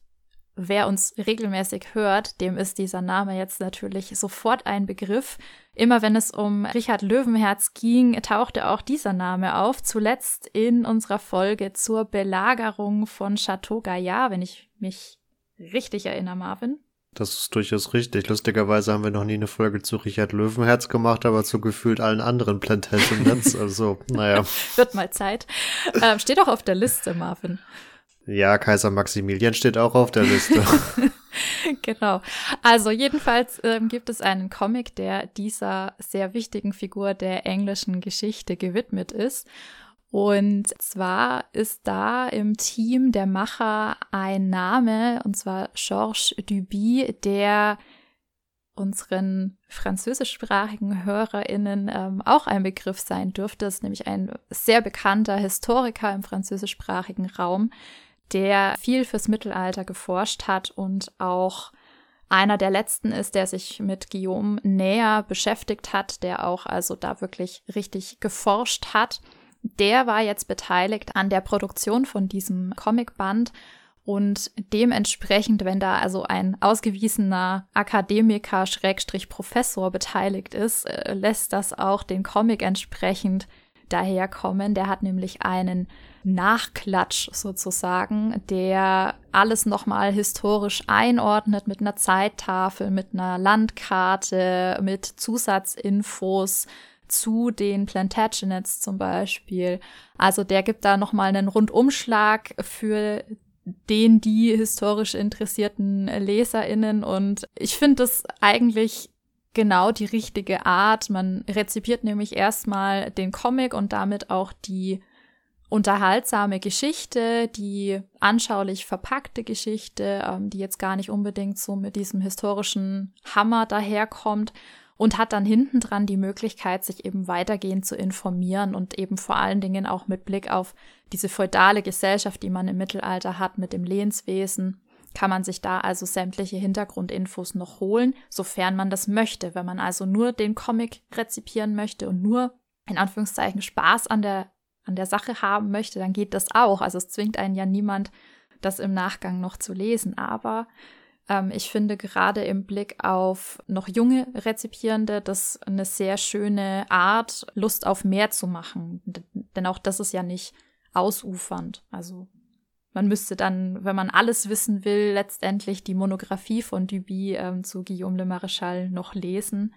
wer uns regelmäßig hört, dem ist dieser Name jetzt natürlich sofort ein Begriff. Immer wenn es um Richard Löwenherz ging, tauchte auch dieser Name auf. Zuletzt in unserer Folge zur Belagerung von Chateau Gaillard, wenn ich mich richtig erinnere, Marvin. Das ist durchaus richtig. Lustigerweise haben wir noch nie eine Folge zu Richard Löwenherz gemacht, aber zu gefühlt allen anderen Plantagenets. Also, naja. Wird mal Zeit. Ähm, steht auch auf der Liste, Marvin. Ja, Kaiser Maximilian steht auch auf der Liste. genau. Also jedenfalls ähm, gibt es einen Comic, der dieser sehr wichtigen Figur der englischen Geschichte gewidmet ist. Und zwar ist da im Team der Macher ein Name, und zwar Georges Duby, der unseren französischsprachigen HörerInnen ähm, auch ein Begriff sein dürfte. Das ist nämlich ein sehr bekannter Historiker im französischsprachigen Raum, der viel fürs Mittelalter geforscht hat und auch einer der letzten ist, der sich mit Guillaume näher beschäftigt hat, der auch also da wirklich richtig geforscht hat. Der war jetzt beteiligt an der Produktion von diesem Comicband Und dementsprechend, wenn da also ein ausgewiesener Akademiker, Schrägstrich Professor beteiligt ist, äh, lässt das auch den Comic entsprechend daherkommen. Der hat nämlich einen Nachklatsch sozusagen, der alles nochmal historisch einordnet mit einer Zeittafel, mit einer Landkarte, mit Zusatzinfos zu den Plantagenets zum Beispiel. Also der gibt da nochmal einen Rundumschlag für den die historisch interessierten LeserInnen. Und ich finde das eigentlich genau die richtige Art. Man rezipiert nämlich erstmal den Comic und damit auch die unterhaltsame Geschichte, die anschaulich verpackte Geschichte, ähm, die jetzt gar nicht unbedingt so mit diesem historischen Hammer daherkommt und hat dann hinten dran die Möglichkeit, sich eben weitergehend zu informieren und eben vor allen Dingen auch mit Blick auf diese feudale Gesellschaft, die man im Mittelalter hat mit dem Lehnswesen, kann man sich da also sämtliche Hintergrundinfos noch holen, sofern man das möchte. Wenn man also nur den Comic rezipieren möchte und nur in Anführungszeichen Spaß an der, an der Sache haben möchte, dann geht das auch. Also es zwingt einen ja niemand, das im Nachgang noch zu lesen. Aber ähm, ich finde gerade im Blick auf noch junge Rezipierende das eine sehr schöne Art, Lust auf mehr zu machen. Denn auch das ist ja nicht ausufernd. Also man müsste dann, wenn man alles wissen will, letztendlich die Monographie von Duby ähm, zu Guillaume le Maréchal noch lesen.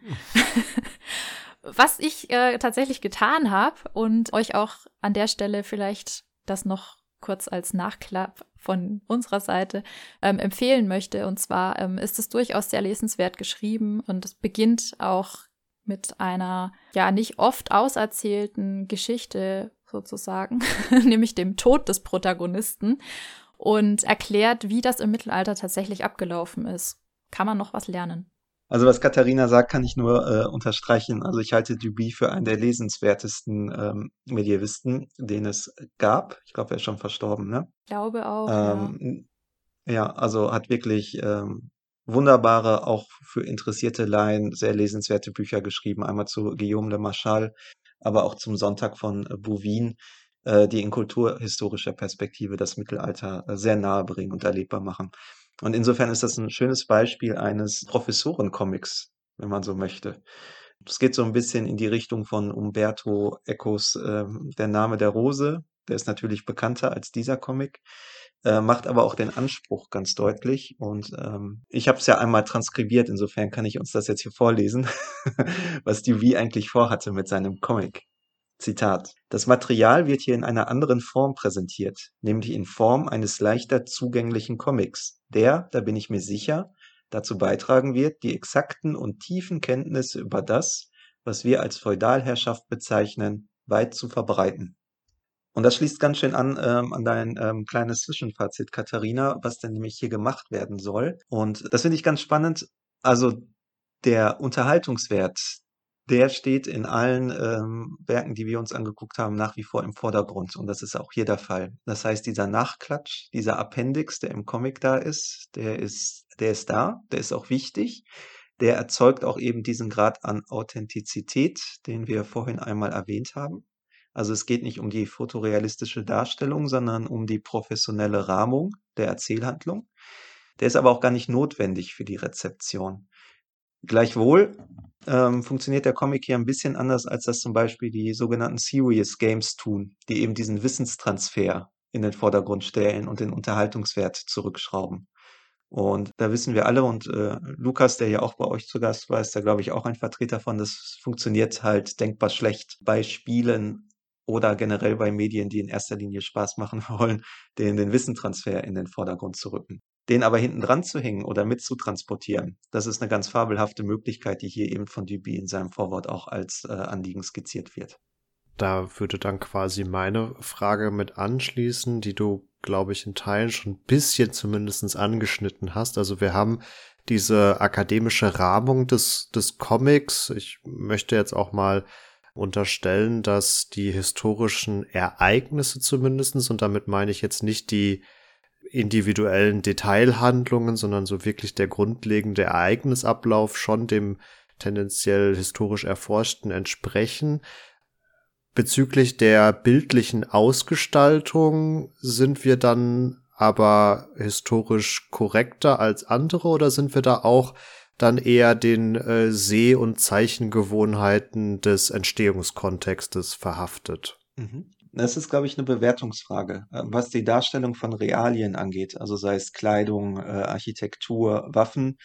Was ich äh, tatsächlich getan habe und euch auch an der Stelle vielleicht das noch kurz als Nachklapp von unserer Seite ähm, empfehlen möchte. Und zwar ähm, ist es durchaus sehr lesenswert geschrieben und es beginnt auch mit einer ja nicht oft auserzählten Geschichte sozusagen, nämlich dem Tod des Protagonisten und erklärt, wie das im Mittelalter tatsächlich abgelaufen ist. Kann man noch was lernen? Also was Katharina sagt, kann ich nur äh, unterstreichen. Also ich halte Duby für einen der lesenswertesten ähm, Medievisten, den es gab. Ich glaube, er ist schon verstorben, ne? Ich glaube auch. Ähm, ja. ja. also hat wirklich ähm, wunderbare, auch für interessierte Laien sehr lesenswerte Bücher geschrieben. Einmal zu Guillaume de Marchal, aber auch zum Sonntag von äh, Bouvin, äh, die in kulturhistorischer Perspektive das Mittelalter äh, sehr nahe bringen und erlebbar machen. Und insofern ist das ein schönes Beispiel eines Professoren-Comics, wenn man so möchte. Es geht so ein bisschen in die Richtung von Umberto Ecos äh, Der Name der Rose. Der ist natürlich bekannter als dieser Comic, äh, macht aber auch den Anspruch ganz deutlich. Und ähm, ich habe es ja einmal transkribiert, insofern kann ich uns das jetzt hier vorlesen, was Duvy eigentlich vorhatte mit seinem Comic. Zitat. Das Material wird hier in einer anderen Form präsentiert, nämlich in Form eines leichter zugänglichen Comics, der, da bin ich mir sicher, dazu beitragen wird, die exakten und tiefen Kenntnisse über das, was wir als Feudalherrschaft bezeichnen, weit zu verbreiten. Und das schließt ganz schön an ähm, an dein ähm, kleines Zwischenfazit, Katharina, was denn nämlich hier gemacht werden soll. Und das finde ich ganz spannend. Also der Unterhaltungswert, der steht in allen ähm, Werken, die wir uns angeguckt haben, nach wie vor im Vordergrund. Und das ist auch hier der Fall. Das heißt, dieser Nachklatsch, dieser Appendix, der im Comic da ist, der ist, der ist da, der ist auch wichtig. Der erzeugt auch eben diesen Grad an Authentizität, den wir vorhin einmal erwähnt haben. Also es geht nicht um die fotorealistische Darstellung, sondern um die professionelle Rahmung der Erzählhandlung. Der ist aber auch gar nicht notwendig für die Rezeption. Gleichwohl ähm, funktioniert der Comic hier ein bisschen anders, als das zum Beispiel die sogenannten Serious Games tun, die eben diesen Wissenstransfer in den Vordergrund stellen und den Unterhaltungswert zurückschrauben. Und da wissen wir alle, und äh, Lukas, der ja auch bei euch zu Gast war, ist da, glaube ich, auch ein Vertreter von, das funktioniert halt denkbar schlecht bei Spielen oder generell bei Medien, die in erster Linie Spaß machen wollen, den, den Wissentransfer in den Vordergrund zu rücken. Den aber hinten dran zu hängen oder mitzutransportieren, das ist eine ganz fabelhafte Möglichkeit, die hier eben von Duby in seinem Vorwort auch als äh, Anliegen skizziert wird. Da würde dann quasi meine Frage mit anschließen, die du, glaube ich, in Teilen schon ein bisschen zumindest angeschnitten hast. Also wir haben diese akademische Rahmung des, des Comics. Ich möchte jetzt auch mal unterstellen, dass die historischen Ereignisse zumindestens und damit meine ich jetzt nicht die individuellen Detailhandlungen, sondern so wirklich der grundlegende Ereignisablauf schon dem tendenziell historisch Erforschten entsprechen. Bezüglich der bildlichen Ausgestaltung sind wir dann aber historisch korrekter als andere oder sind wir da auch dann eher den äh, Seh- und Zeichengewohnheiten des Entstehungskontextes verhaftet? Mhm. Das ist, glaube ich, eine Bewertungsfrage, äh, was die Darstellung von Realien angeht, also sei es Kleidung, äh, Architektur, Waffen,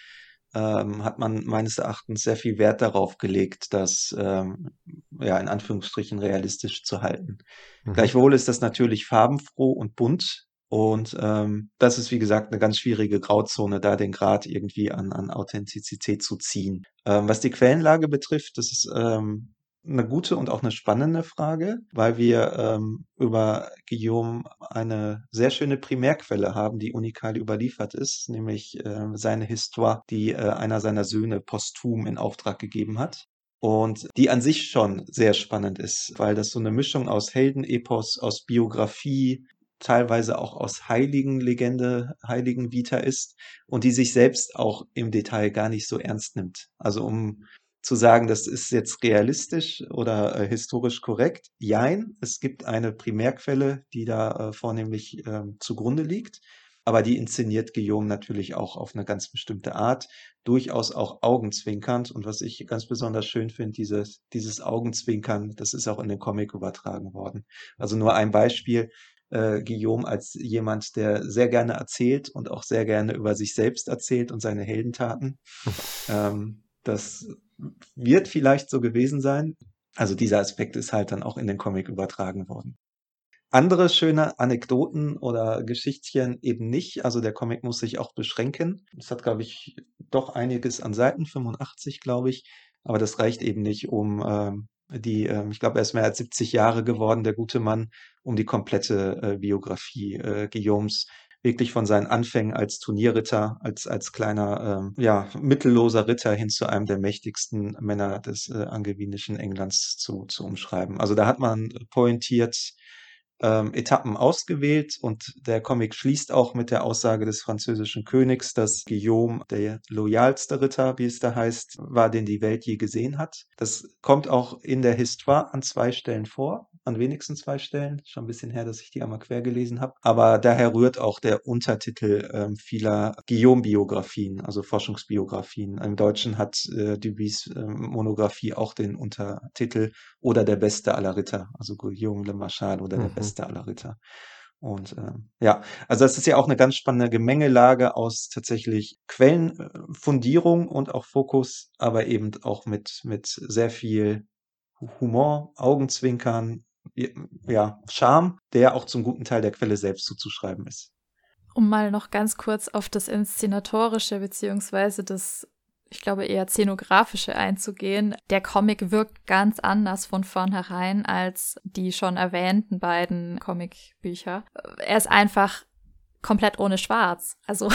ähm, hat man meines Erachtens sehr viel Wert darauf gelegt, das ähm, ja in Anführungsstrichen realistisch zu halten. Mhm. Gleichwohl ist das natürlich farbenfroh und bunt und ähm, das ist, wie gesagt, eine ganz schwierige Grauzone, da den Grad irgendwie an, an Authentizität zu ziehen. Ähm, was die Quellenlage betrifft, das ist ähm, eine gute und auch eine spannende Frage, weil wir ähm, über Guillaume eine sehr schöne Primärquelle haben, die unikal überliefert ist, nämlich äh, seine Histoire, die äh, einer seiner Söhne posthum in Auftrag gegeben hat. Und die an sich schon sehr spannend ist, weil das so eine Mischung aus Heldenepos, aus Biografie, teilweise auch aus Heiligenlegende, Heiligenvita ist und die sich selbst auch im Detail gar nicht so ernst nimmt. Also um zu sagen, das ist jetzt realistisch oder äh, historisch korrekt. Jein, es gibt eine Primärquelle, die da äh, vornehmlich äh, zugrunde liegt. Aber die inszeniert Guillaume natürlich auch auf eine ganz bestimmte Art, durchaus auch augenzwinkernd. Und was ich ganz besonders schön finde, dieses, dieses Augenzwinkern, das ist auch in den Comic übertragen worden. Also nur ein Beispiel. Äh, Guillaume als jemand, der sehr gerne erzählt und auch sehr gerne über sich selbst erzählt und seine Heldentaten. ähm, das wird vielleicht so gewesen sein. Also dieser Aspekt ist halt dann auch in den Comic übertragen worden. Andere schöne Anekdoten oder Geschichtchen eben nicht. Also der Comic muss sich auch beschränken. Es hat, glaube ich, doch einiges an Seiten, 85, glaube ich. Aber das reicht eben nicht, um ähm, die, ähm, ich glaube, er ist mehr als 70 Jahre geworden, der gute Mann, um die komplette äh, Biografie äh, Guillaumes wirklich von seinen Anfängen als Turnierritter, als, als kleiner, ähm, ja, mittelloser Ritter hin zu einem der mächtigsten Männer des äh, angewinischen Englands zu, zu umschreiben. Also da hat man pointiert ähm, Etappen ausgewählt und der Comic schließt auch mit der Aussage des französischen Königs, dass Guillaume der loyalste Ritter, wie es da heißt, war, den die Welt je gesehen hat. Das kommt auch in der Histoire an zwei Stellen vor, an wenigstens zwei Stellen. Schon ein bisschen her, dass ich die einmal quer gelesen habe. Aber daher rührt auch der Untertitel ähm, vieler Guillaume-Biografien, also Forschungsbiografien. Im Deutschen hat äh, Dubys äh, Monographie auch den Untertitel oder der beste aller Ritter, also Guillaume Le Marchal oder mhm. der beste aller Ritter. Und äh, ja, also das ist ja auch eine ganz spannende Gemengelage aus tatsächlich Quellenfundierung und auch Fokus, aber eben auch mit, mit sehr viel Humor, Augenzwinkern, ja, Charme, der auch zum guten Teil der Quelle selbst zuzuschreiben ist. Um mal noch ganz kurz auf das Inszenatorische beziehungsweise das, ich glaube, eher Szenografische einzugehen. Der Comic wirkt ganz anders von vornherein als die schon erwähnten beiden Comicbücher. Er ist einfach komplett ohne Schwarz. Also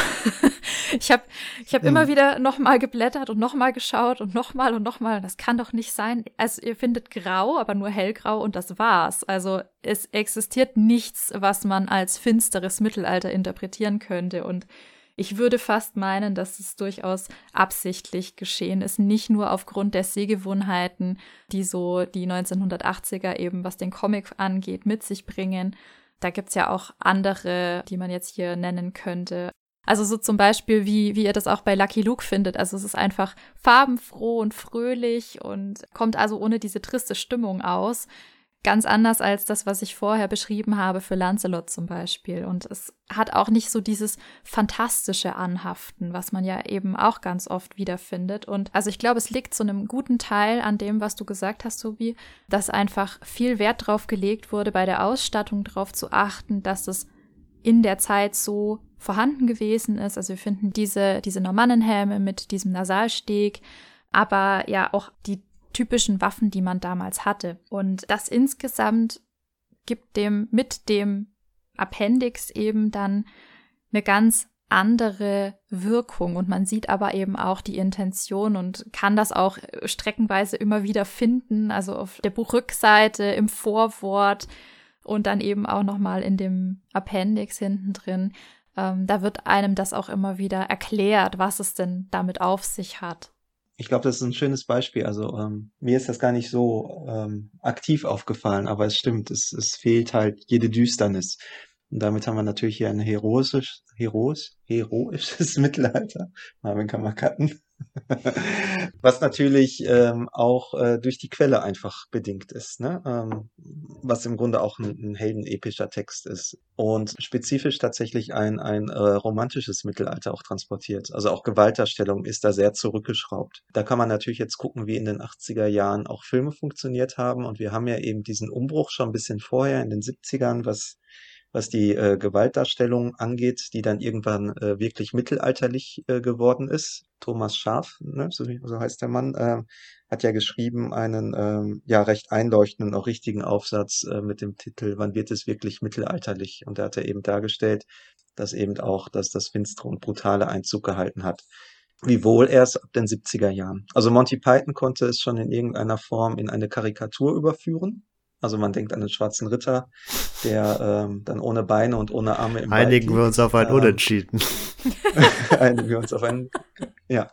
ich habe ich hab mhm. immer wieder nochmal geblättert und nochmal geschaut und nochmal und nochmal. Das kann doch nicht sein. Also ihr findet grau, aber nur hellgrau und das war's. Also es existiert nichts, was man als finsteres Mittelalter interpretieren könnte. Und ich würde fast meinen, dass es durchaus absichtlich geschehen ist, nicht nur aufgrund der Sehgewohnheiten, die so die 1980er eben, was den Comic angeht, mit sich bringen, da gibt's ja auch andere, die man jetzt hier nennen könnte. Also so zum Beispiel, wie, wie ihr das auch bei Lucky Luke findet. Also es ist einfach farbenfroh und fröhlich und kommt also ohne diese triste Stimmung aus. Ganz anders als das, was ich vorher beschrieben habe für Lancelot zum Beispiel. Und es hat auch nicht so dieses fantastische Anhaften, was man ja eben auch ganz oft wiederfindet. Und also ich glaube, es liegt zu einem guten Teil an dem, was du gesagt hast, Tobi, dass einfach viel Wert drauf gelegt wurde, bei der Ausstattung darauf zu achten, dass es in der Zeit so vorhanden gewesen ist. Also wir finden diese, diese Normannenhelme mit diesem Nasalsteg, aber ja auch die typischen Waffen, die man damals hatte. Und das insgesamt gibt dem mit dem Appendix eben dann eine ganz andere Wirkung und man sieht aber eben auch die Intention und kann das auch streckenweise immer wieder finden, also auf der Buchrückseite, im Vorwort und dann eben auch nochmal in dem Appendix hinten drin. Ähm, da wird einem das auch immer wieder erklärt, was es denn damit auf sich hat. Ich glaube, das ist ein schönes Beispiel. Also ähm, mir ist das gar nicht so ähm, aktiv aufgefallen, aber es stimmt, es, es fehlt halt jede Düsternis. Und damit haben wir natürlich hier ein heroisches, heroisch, heroisches Mittelalter. Marvin kann man cutten. was natürlich ähm, auch äh, durch die Quelle einfach bedingt ist, ne? ähm, was im Grunde auch ein, ein heldenepischer Text ist und spezifisch tatsächlich ein, ein äh, romantisches Mittelalter auch transportiert. Also auch Gewaltdarstellung ist da sehr zurückgeschraubt. Da kann man natürlich jetzt gucken, wie in den 80er Jahren auch Filme funktioniert haben und wir haben ja eben diesen Umbruch schon ein bisschen vorher in den 70ern, was was die äh, Gewaltdarstellung angeht, die dann irgendwann äh, wirklich mittelalterlich äh, geworden ist. Thomas Scharf, ne, so, so heißt der Mann, äh, hat ja geschrieben einen ähm, ja recht einleuchtenden, auch richtigen Aufsatz äh, mit dem Titel Wann wird es wirklich mittelalterlich? Und da hat er eben dargestellt, dass eben auch, dass das Finstere und Brutale Einzug gehalten hat. Wiewohl erst ab den 70er Jahren. Also Monty Python konnte es schon in irgendeiner Form in eine Karikatur überführen. Also man denkt an den schwarzen Ritter, der ähm, dann ohne Beine und ohne Arme im Einigen wir uns auf ein Unentschieden. Einigen wir uns auf ein, ja.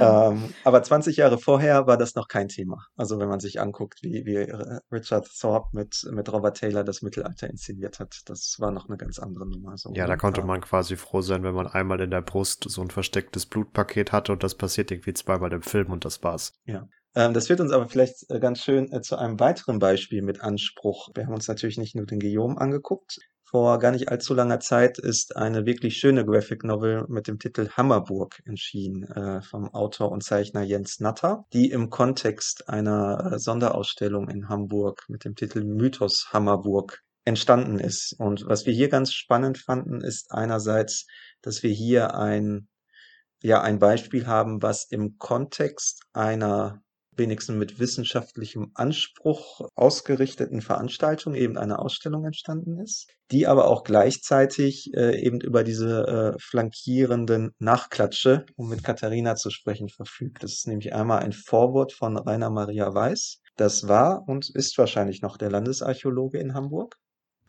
ähm, aber 20 Jahre vorher war das noch kein Thema. Also wenn man sich anguckt, wie, wie Richard Thorpe mit, mit Robert Taylor das Mittelalter inszeniert hat, das war noch eine ganz andere Nummer. So. Ja, da konnte man quasi froh sein, wenn man einmal in der Brust so ein verstecktes Blutpaket hatte und das passiert irgendwie zweimal im Film und das war's. Ja. Ähm, das führt uns aber vielleicht äh, ganz schön äh, zu einem weiteren Beispiel mit Anspruch. Wir haben uns natürlich nicht nur den Guillaume angeguckt. Vor gar nicht allzu langer Zeit ist eine wirklich schöne Graphic Novel mit dem Titel Hammerburg entschieden äh, vom Autor und Zeichner Jens Natter, die im Kontext einer Sonderausstellung in Hamburg mit dem Titel Mythos Hammerburg entstanden ist. Und was wir hier ganz spannend fanden, ist einerseits, dass wir hier ein ja ein Beispiel haben, was im Kontext einer wenigstens mit wissenschaftlichem Anspruch ausgerichteten Veranstaltung eben eine Ausstellung entstanden ist, die aber auch gleichzeitig äh, eben über diese äh, flankierenden Nachklatsche, um mit Katharina zu sprechen, verfügt. Das ist nämlich einmal ein Vorwort von Rainer Maria Weiß. Das war und ist wahrscheinlich noch der Landesarchäologe in Hamburg.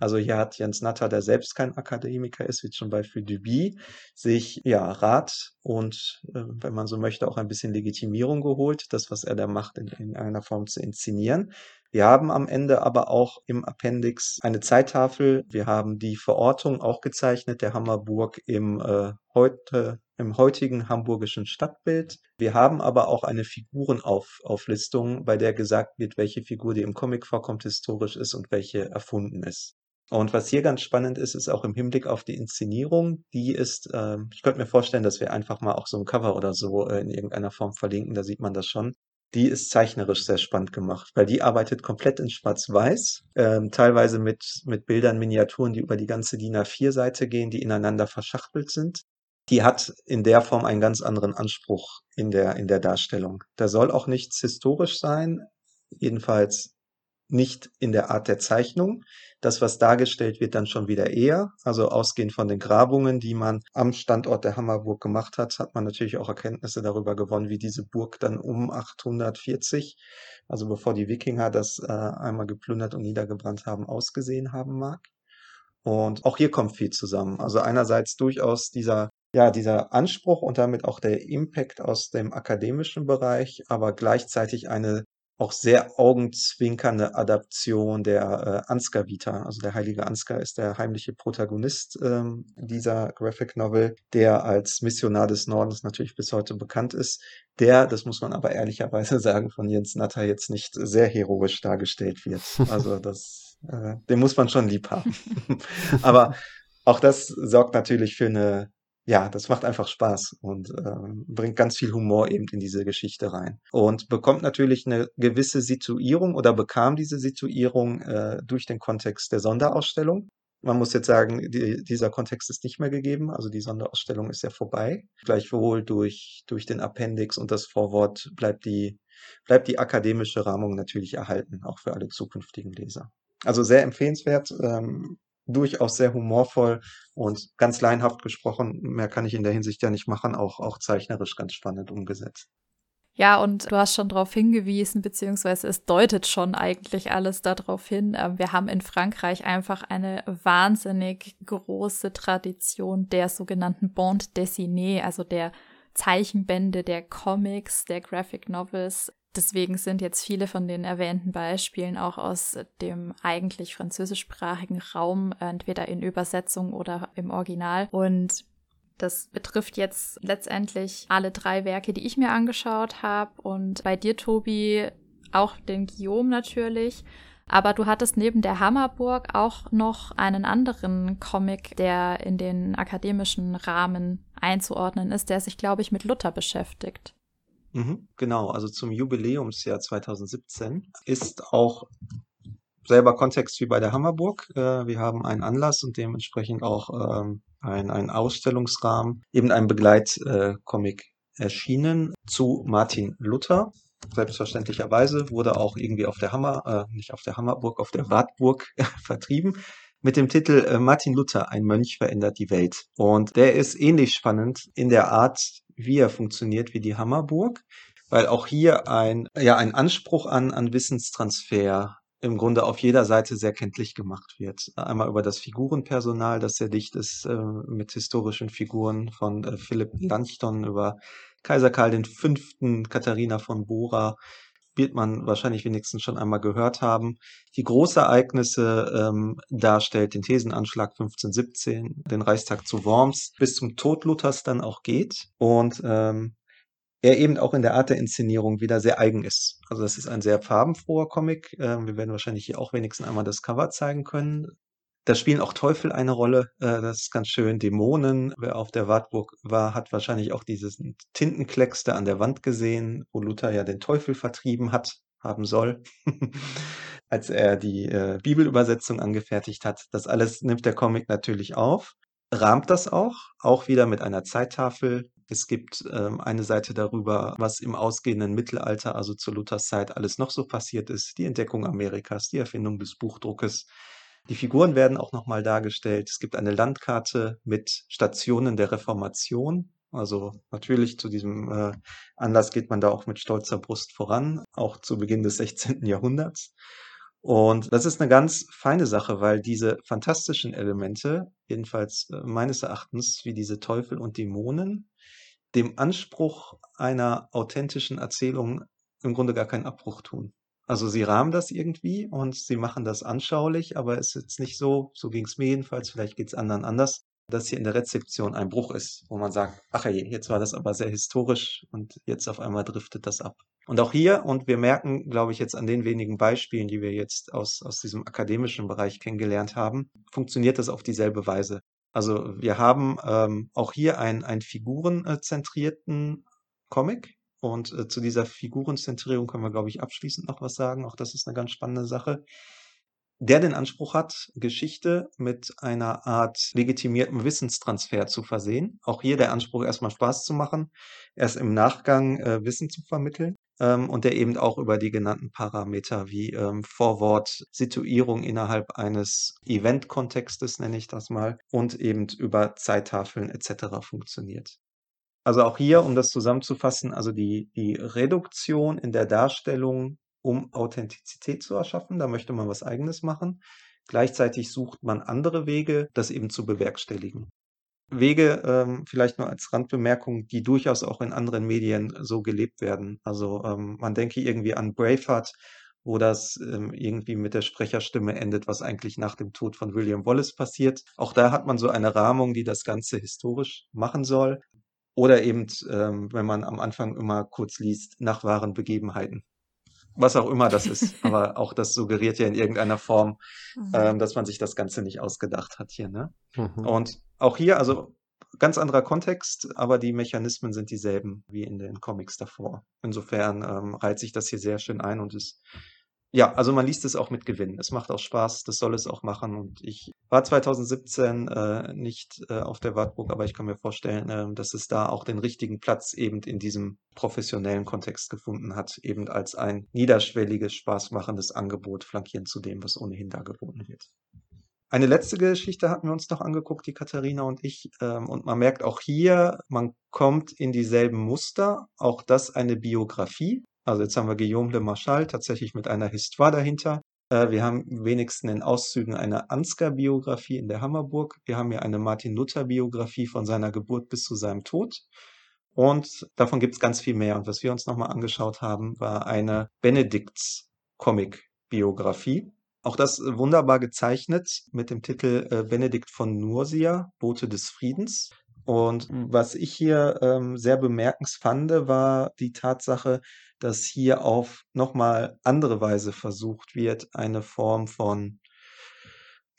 Also hier hat Jens Natter, der selbst kein Akademiker ist, wie zum Beispiel Duby, sich ja Rat und, äh, wenn man so möchte, auch ein bisschen Legitimierung geholt, das, was er da macht, in, in einer Form zu inszenieren. Wir haben am Ende aber auch im Appendix eine Zeittafel. Wir haben die Verortung auch gezeichnet, der Hammerburg im äh, heute im heutigen hamburgischen Stadtbild. Wir haben aber auch eine Figurenauflistung, bei der gesagt wird, welche Figur, die im Comic vorkommt, historisch ist und welche erfunden ist. Und was hier ganz spannend ist, ist auch im Hinblick auf die Inszenierung. Die ist, äh, ich könnte mir vorstellen, dass wir einfach mal auch so ein Cover oder so äh, in irgendeiner Form verlinken, da sieht man das schon. Die ist zeichnerisch sehr spannend gemacht, weil die arbeitet komplett in Schwarz-Weiß, äh, teilweise mit, mit Bildern, Miniaturen, die über die ganze DIN A4-Seite gehen, die ineinander verschachtelt sind. Die hat in der Form einen ganz anderen Anspruch in der, in der Darstellung. Da soll auch nichts historisch sein, jedenfalls nicht in der Art der Zeichnung. Das, was dargestellt wird, dann schon wieder eher. Also ausgehend von den Grabungen, die man am Standort der Hammerburg gemacht hat, hat man natürlich auch Erkenntnisse darüber gewonnen, wie diese Burg dann um 840, also bevor die Wikinger das äh, einmal geplündert und niedergebrannt haben, ausgesehen haben mag. Und auch hier kommt viel zusammen. Also einerseits durchaus dieser ja, dieser Anspruch und damit auch der Impact aus dem akademischen Bereich, aber gleichzeitig eine auch sehr augenzwinkernde Adaption der äh, Ansgar Vita. Also der heilige Ansgar ist der heimliche Protagonist ähm, dieser Graphic Novel, der als Missionar des Nordens natürlich bis heute bekannt ist. Der, das muss man aber ehrlicherweise sagen, von Jens Natter jetzt nicht sehr heroisch dargestellt wird. Also das, äh, den muss man schon lieb haben. aber auch das sorgt natürlich für eine ja, das macht einfach Spaß und äh, bringt ganz viel Humor eben in diese Geschichte rein. Und bekommt natürlich eine gewisse Situierung oder bekam diese Situierung äh, durch den Kontext der Sonderausstellung. Man muss jetzt sagen, die, dieser Kontext ist nicht mehr gegeben, also die Sonderausstellung ist ja vorbei. Gleichwohl durch, durch den Appendix und das Vorwort bleibt die, bleibt die akademische Rahmung natürlich erhalten, auch für alle zukünftigen Leser. Also sehr empfehlenswert. Ähm, durchaus sehr humorvoll und ganz laienhaft gesprochen. Mehr kann ich in der Hinsicht ja nicht machen, auch, auch zeichnerisch ganz spannend umgesetzt. Ja, und du hast schon darauf hingewiesen, beziehungsweise es deutet schon eigentlich alles darauf hin. Ähm, wir haben in Frankreich einfach eine wahnsinnig große Tradition der sogenannten Bande dessinée, also der Zeichenbände, der Comics, der Graphic Novels. Deswegen sind jetzt viele von den erwähnten Beispielen auch aus dem eigentlich französischsprachigen Raum, entweder in Übersetzung oder im Original. Und das betrifft jetzt letztendlich alle drei Werke, die ich mir angeschaut habe. Und bei dir, Tobi, auch den Guillaume natürlich. Aber du hattest neben der Hammerburg auch noch einen anderen Comic, der in den akademischen Rahmen einzuordnen ist, der sich, glaube ich, mit Luther beschäftigt. Mhm, genau, also zum Jubiläumsjahr 2017 ist auch selber Kontext wie bei der Hammerburg. Äh, wir haben einen Anlass und dementsprechend auch ähm, ein, Ausstellungsrahmen, eben ein Begleitcomic erschienen zu Martin Luther. Selbstverständlicherweise wurde auch irgendwie auf der Hammer, äh, nicht auf der Hammerburg, auf der Wartburg vertrieben mit dem Titel äh, Martin Luther, ein Mönch verändert die Welt. Und der ist ähnlich spannend in der Art, wie er funktioniert wie die Hammerburg, weil auch hier ein, ja, ein Anspruch an, an Wissenstransfer im Grunde auf jeder Seite sehr kenntlich gemacht wird. Einmal über das Figurenpersonal, das sehr dicht ist äh, mit historischen Figuren von äh, Philipp Lanchton über Kaiser Karl V., Katharina von Bora, wird man wahrscheinlich wenigstens schon einmal gehört haben, die Großereignisse ähm, darstellt, den Thesenanschlag 1517, den Reichstag zu Worms, bis zum Tod Luthers dann auch geht und ähm, er eben auch in der Art der Inszenierung wieder sehr eigen ist. Also das ist ein sehr farbenfroher Comic. Ähm, wir werden wahrscheinlich hier auch wenigstens einmal das Cover zeigen können. Da spielen auch Teufel eine Rolle. Äh, das ist ganz schön. Dämonen. Wer auf der Wartburg war, hat wahrscheinlich auch dieses Tintenklecks da an der Wand gesehen, wo Luther ja den Teufel vertrieben hat, haben soll, als er die äh, Bibelübersetzung angefertigt hat. Das alles nimmt der Comic natürlich auf, rahmt das auch, auch wieder mit einer Zeittafel. Es gibt ähm, eine Seite darüber, was im ausgehenden Mittelalter, also zur Luthers Zeit, alles noch so passiert ist. Die Entdeckung Amerikas, die Erfindung des Buchdruckes, die Figuren werden auch nochmal dargestellt. Es gibt eine Landkarte mit Stationen der Reformation. Also natürlich zu diesem äh, Anlass geht man da auch mit stolzer Brust voran, auch zu Beginn des 16. Jahrhunderts. Und das ist eine ganz feine Sache, weil diese fantastischen Elemente, jedenfalls äh, meines Erachtens, wie diese Teufel und Dämonen, dem Anspruch einer authentischen Erzählung im Grunde gar keinen Abbruch tun. Also sie rahmen das irgendwie und sie machen das anschaulich, aber es ist jetzt nicht so, so ging es mir jedenfalls, vielleicht geht es anderen anders, dass hier in der Rezeption ein Bruch ist, wo man sagt, ach je, jetzt war das aber sehr historisch und jetzt auf einmal driftet das ab. Und auch hier, und wir merken, glaube ich, jetzt an den wenigen Beispielen, die wir jetzt aus, aus diesem akademischen Bereich kennengelernt haben, funktioniert das auf dieselbe Weise. Also wir haben ähm, auch hier einen, einen figurenzentrierten Comic, und äh, zu dieser Figurenzentrierung können wir, glaube ich, abschließend noch was sagen. Auch das ist eine ganz spannende Sache. Der den Anspruch hat, Geschichte mit einer Art legitimierten Wissenstransfer zu versehen. Auch hier der Anspruch, erstmal Spaß zu machen, erst im Nachgang äh, Wissen zu vermitteln. Ähm, und der eben auch über die genannten Parameter wie ähm, Vorwort, Situierung innerhalb eines Event-Kontextes, nenne ich das mal, und eben über Zeittafeln etc. funktioniert. Also auch hier, um das zusammenzufassen, also die, die Reduktion in der Darstellung, um Authentizität zu erschaffen, da möchte man was eigenes machen. Gleichzeitig sucht man andere Wege, das eben zu bewerkstelligen. Wege, ähm, vielleicht nur als Randbemerkung, die durchaus auch in anderen Medien so gelebt werden. Also ähm, man denke irgendwie an Braveheart, wo das ähm, irgendwie mit der Sprecherstimme endet, was eigentlich nach dem Tod von William Wallace passiert. Auch da hat man so eine Rahmung, die das Ganze historisch machen soll. Oder eben, ähm, wenn man am Anfang immer kurz liest, nach wahren Begebenheiten. Was auch immer das ist. Aber auch das suggeriert ja in irgendeiner Form, mhm. ähm, dass man sich das Ganze nicht ausgedacht hat hier. Ne? Mhm. Und auch hier, also ganz anderer Kontext, aber die Mechanismen sind dieselben wie in den Comics davor. Insofern ähm, reiht sich das hier sehr schön ein und ist ja, also man liest es auch mit Gewinn. Es macht auch Spaß, das soll es auch machen. Und ich war 2017 äh, nicht äh, auf der Wartburg, aber ich kann mir vorstellen, äh, dass es da auch den richtigen Platz eben in diesem professionellen Kontext gefunden hat, eben als ein niederschwelliges, spaßmachendes Angebot flankierend zu dem, was ohnehin da geboten wird. Eine letzte Geschichte hatten wir uns noch angeguckt, die Katharina und ich. Ähm, und man merkt auch hier, man kommt in dieselben Muster. Auch das eine Biografie. Also jetzt haben wir Guillaume de Marchal tatsächlich mit einer Histoire dahinter. Äh, wir haben wenigstens in Auszügen eine Ansgar-Biografie in der Hammerburg. Wir haben hier eine Martin Luther-Biografie von seiner Geburt bis zu seinem Tod. Und davon gibt es ganz viel mehr. Und was wir uns nochmal angeschaut haben, war eine Benedikts-Comic-Biografie. Auch das wunderbar gezeichnet mit dem Titel äh, Benedikt von Nursia, Bote des Friedens. Und was ich hier ähm, sehr bemerkensfand, war die Tatsache, dass hier auf nochmal andere Weise versucht wird, eine Form von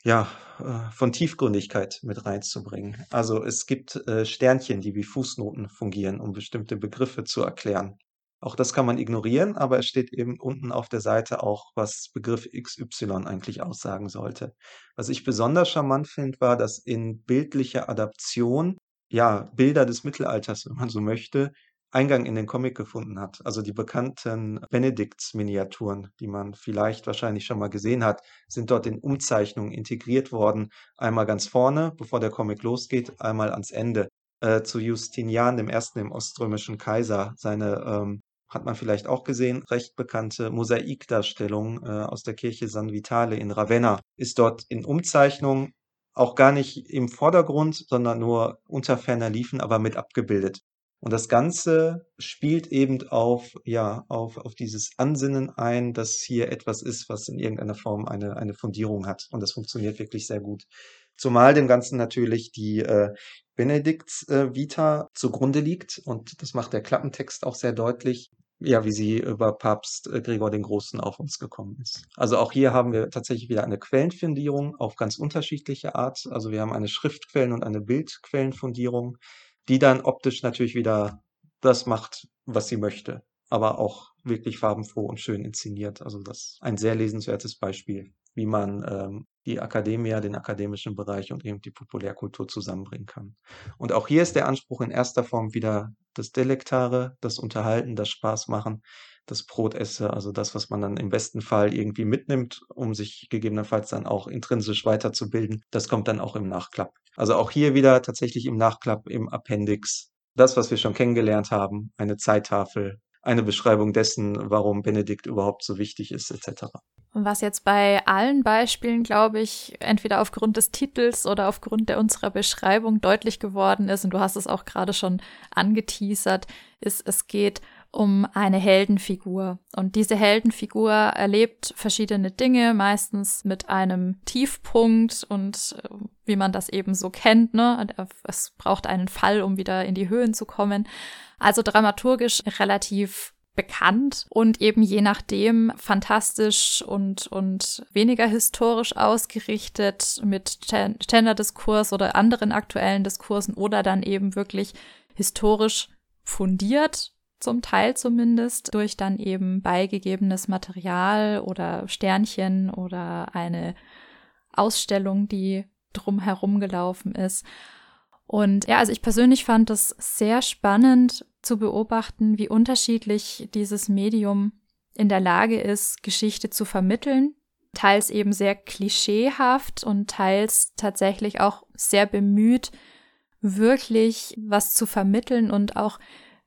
ja, äh, von Tiefgründigkeit mit reinzubringen. Also es gibt äh, Sternchen, die wie Fußnoten fungieren, um bestimmte Begriffe zu erklären. Auch das kann man ignorieren, aber es steht eben unten auf der Seite auch, was Begriff XY eigentlich aussagen sollte. Was ich besonders charmant finde, war, dass in bildlicher Adaption, ja, Bilder des Mittelalters, wenn man so möchte, Eingang in den Comic gefunden hat. Also die bekannten Benedikts-Miniaturen, die man vielleicht wahrscheinlich schon mal gesehen hat, sind dort in Umzeichnungen integriert worden. Einmal ganz vorne, bevor der Comic losgeht, einmal ans Ende. Äh, zu Justinian dem Ersten, dem oströmischen Kaiser. Seine ähm, hat man vielleicht auch gesehen, recht bekannte Mosaikdarstellung äh, aus der Kirche San Vitale in Ravenna ist dort in Umzeichnung auch gar nicht im Vordergrund, sondern nur unter ferner Liefen, aber mit abgebildet. Und das Ganze spielt eben auf, ja, auf, auf dieses Ansinnen ein, dass hier etwas ist, was in irgendeiner Form eine, eine Fundierung hat. Und das funktioniert wirklich sehr gut. Zumal dem Ganzen natürlich die äh, Benedikts-Vita äh, zugrunde liegt. Und das macht der Klappentext auch sehr deutlich, ja, wie sie über Papst äh, Gregor den Großen auf uns gekommen ist. Also auch hier haben wir tatsächlich wieder eine Quellenfundierung auf ganz unterschiedliche Art. Also wir haben eine Schriftquellen- und eine Bildquellenfundierung die dann optisch natürlich wieder das macht, was sie möchte, aber auch wirklich farbenfroh und schön inszeniert. Also das ist ein sehr lesenswertes Beispiel, wie man ähm, die Akademie, den akademischen Bereich und eben die Populärkultur zusammenbringen kann. Und auch hier ist der Anspruch in erster Form wieder das Delektare, das Unterhalten, das Spaß machen, das Brotesse, also das, was man dann im besten Fall irgendwie mitnimmt, um sich gegebenenfalls dann auch intrinsisch weiterzubilden. Das kommt dann auch im Nachklapp. Also auch hier wieder tatsächlich im Nachklapp, im Appendix. Das, was wir schon kennengelernt haben, eine Zeittafel, eine Beschreibung dessen, warum Benedikt überhaupt so wichtig ist, etc. Was jetzt bei allen Beispielen, glaube ich, entweder aufgrund des Titels oder aufgrund der unserer Beschreibung deutlich geworden ist, und du hast es auch gerade schon angeteasert, ist, es geht um eine Heldenfigur. Und diese Heldenfigur erlebt verschiedene Dinge, meistens mit einem Tiefpunkt und äh, wie man das eben so kennt, ne? Es braucht einen Fall, um wieder in die Höhen zu kommen. Also dramaturgisch relativ bekannt und eben je nachdem fantastisch und, und weniger historisch ausgerichtet mit Gender-Diskurs oder anderen aktuellen Diskursen oder dann eben wirklich historisch fundiert zum Teil zumindest, durch dann eben beigegebenes Material oder Sternchen oder eine Ausstellung, die drumherum gelaufen ist. Und ja, also ich persönlich fand es sehr spannend zu beobachten, wie unterschiedlich dieses Medium in der Lage ist, Geschichte zu vermitteln. Teils eben sehr klischeehaft und teils tatsächlich auch sehr bemüht, wirklich was zu vermitteln und auch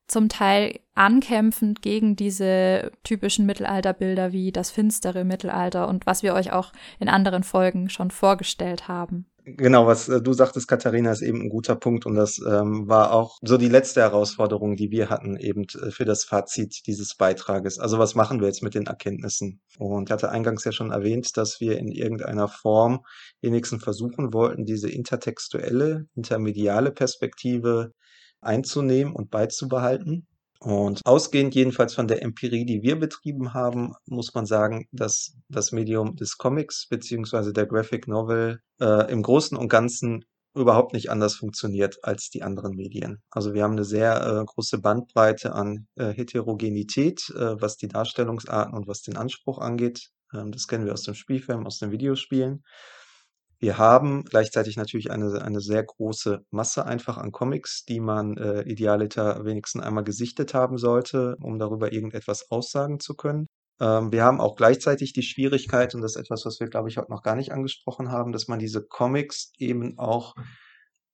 zum Teil ankämpfend gegen diese typischen Mittelalterbilder wie das finstere Mittelalter und was wir euch auch in anderen Folgen schon vorgestellt haben. Genau, was äh, du sagtest, Katharina, ist eben ein guter Punkt und das ähm, war auch so die letzte Herausforderung, die wir hatten eben äh, für das Fazit dieses Beitrages. Also was machen wir jetzt mit den Erkenntnissen? Und ich hatte eingangs ja schon erwähnt, dass wir in irgendeiner Form wenigstens versuchen wollten, diese intertextuelle, intermediale Perspektive einzunehmen und beizubehalten. Und ausgehend jedenfalls von der Empirie, die wir betrieben haben, muss man sagen, dass das Medium des Comics beziehungsweise der Graphic Novel äh, im Großen und Ganzen überhaupt nicht anders funktioniert als die anderen Medien. Also wir haben eine sehr äh, große Bandbreite an äh, Heterogenität, äh, was die Darstellungsarten und was den Anspruch angeht. Ähm, das kennen wir aus dem Spielfilm, aus den Videospielen. Wir haben gleichzeitig natürlich eine eine sehr große Masse einfach an Comics, die man, äh, idealiter wenigstens einmal gesichtet haben sollte, um darüber irgendetwas aussagen zu können. Ähm, wir haben auch gleichzeitig die Schwierigkeit, und das ist etwas, was wir, glaube ich, heute noch gar nicht angesprochen haben, dass man diese Comics eben auch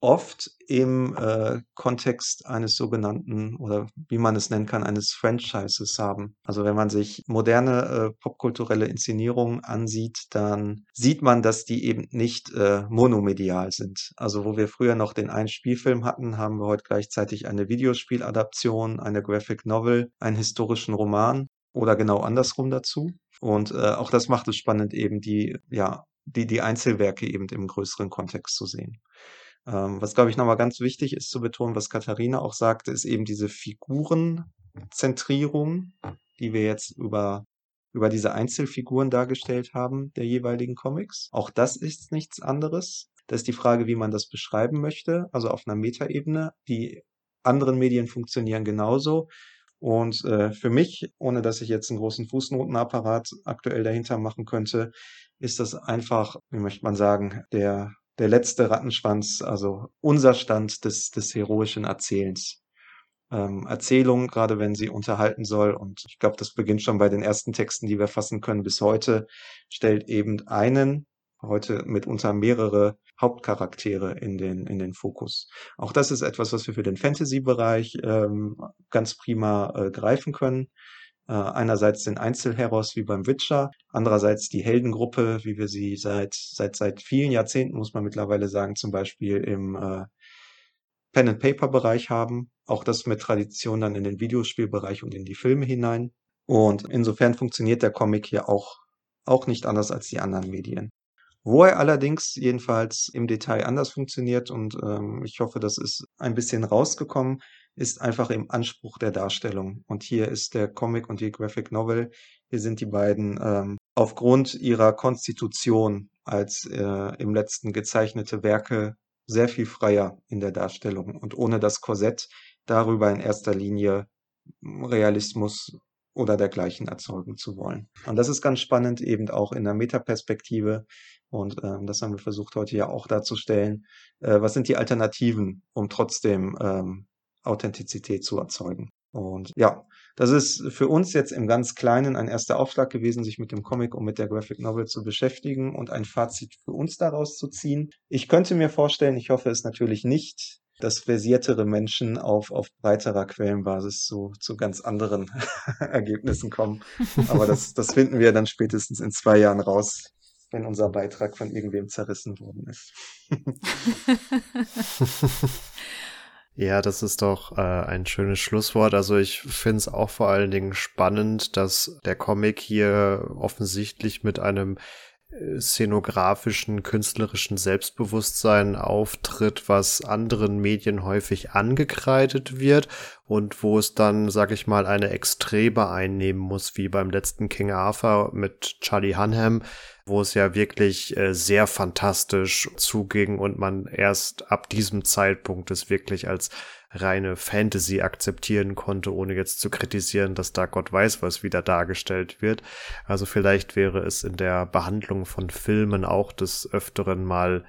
oft im äh, Kontext eines sogenannten oder wie man es nennen kann, eines Franchises haben. Also wenn man sich moderne äh, popkulturelle Inszenierungen ansieht, dann sieht man, dass die eben nicht äh, monomedial sind. Also wo wir früher noch den einen Spielfilm hatten, haben wir heute gleichzeitig eine Videospieladaption, eine Graphic Novel, einen historischen Roman oder genau andersrum dazu. Und äh, auch das macht es spannend, eben die, ja, die, die Einzelwerke eben im größeren Kontext zu sehen. Ähm, was, glaube ich, nochmal ganz wichtig ist zu betonen, was Katharina auch sagte, ist eben diese Figurenzentrierung, die wir jetzt über, über diese Einzelfiguren dargestellt haben, der jeweiligen Comics. Auch das ist nichts anderes. Das ist die Frage, wie man das beschreiben möchte, also auf einer Metaebene. Die anderen Medien funktionieren genauso. Und äh, für mich, ohne dass ich jetzt einen großen Fußnotenapparat aktuell dahinter machen könnte, ist das einfach, wie möchte man sagen, der der letzte Rattenschwanz, also unser Stand des, des heroischen Erzählens. Ähm, Erzählung, gerade wenn sie unterhalten soll, und ich glaube, das beginnt schon bei den ersten Texten, die wir fassen können bis heute, stellt eben einen, heute mitunter mehrere Hauptcharaktere in den, in den Fokus. Auch das ist etwas, was wir für den Fantasy-Bereich ähm, ganz prima äh, greifen können. Äh, einerseits den Einzelheros wie beim Witcher, andererseits die Heldengruppe, wie wir sie seit, seit, seit vielen Jahrzehnten, muss man mittlerweile sagen, zum Beispiel im äh, Pen-and-Paper-Bereich haben. Auch das mit Tradition dann in den Videospielbereich und in die Filme hinein. Und insofern funktioniert der Comic hier auch, auch nicht anders als die anderen Medien. Wo er allerdings jedenfalls im Detail anders funktioniert und ähm, ich hoffe, das ist ein bisschen rausgekommen, ist einfach im Anspruch der Darstellung. Und hier ist der Comic und die Graphic Novel, hier sind die beiden ähm, aufgrund ihrer Konstitution als äh, im letzten gezeichnete Werke sehr viel freier in der Darstellung und ohne das Korsett darüber in erster Linie Realismus oder dergleichen erzeugen zu wollen. Und das ist ganz spannend, eben auch in der Metaperspektive. Und ähm, das haben wir versucht heute ja auch darzustellen. Äh, was sind die Alternativen, um trotzdem ähm, Authentizität zu erzeugen. Und ja, das ist für uns jetzt im ganz Kleinen ein erster Aufschlag gewesen, sich mit dem Comic und mit der Graphic Novel zu beschäftigen und ein Fazit für uns daraus zu ziehen. Ich könnte mir vorstellen, ich hoffe es natürlich nicht, dass versiertere Menschen auf, auf breiterer Quellenbasis zu, zu ganz anderen Ergebnissen kommen. Aber das, das finden wir dann spätestens in zwei Jahren raus, wenn unser Beitrag von irgendwem zerrissen worden ist. Ja, das ist doch äh, ein schönes Schlusswort. Also ich finde es auch vor allen Dingen spannend, dass der Comic hier offensichtlich mit einem äh, szenografischen, künstlerischen Selbstbewusstsein auftritt, was anderen Medien häufig angekreidet wird und wo es dann, sag ich mal, eine Extreme einnehmen muss, wie beim letzten King Arthur mit Charlie Hunnam, wo es ja wirklich äh, sehr fantastisch zuging und man erst ab diesem Zeitpunkt es wirklich als reine Fantasy akzeptieren konnte, ohne jetzt zu kritisieren, dass da Gott weiß, was wieder dargestellt wird. Also vielleicht wäre es in der Behandlung von Filmen auch des Öfteren mal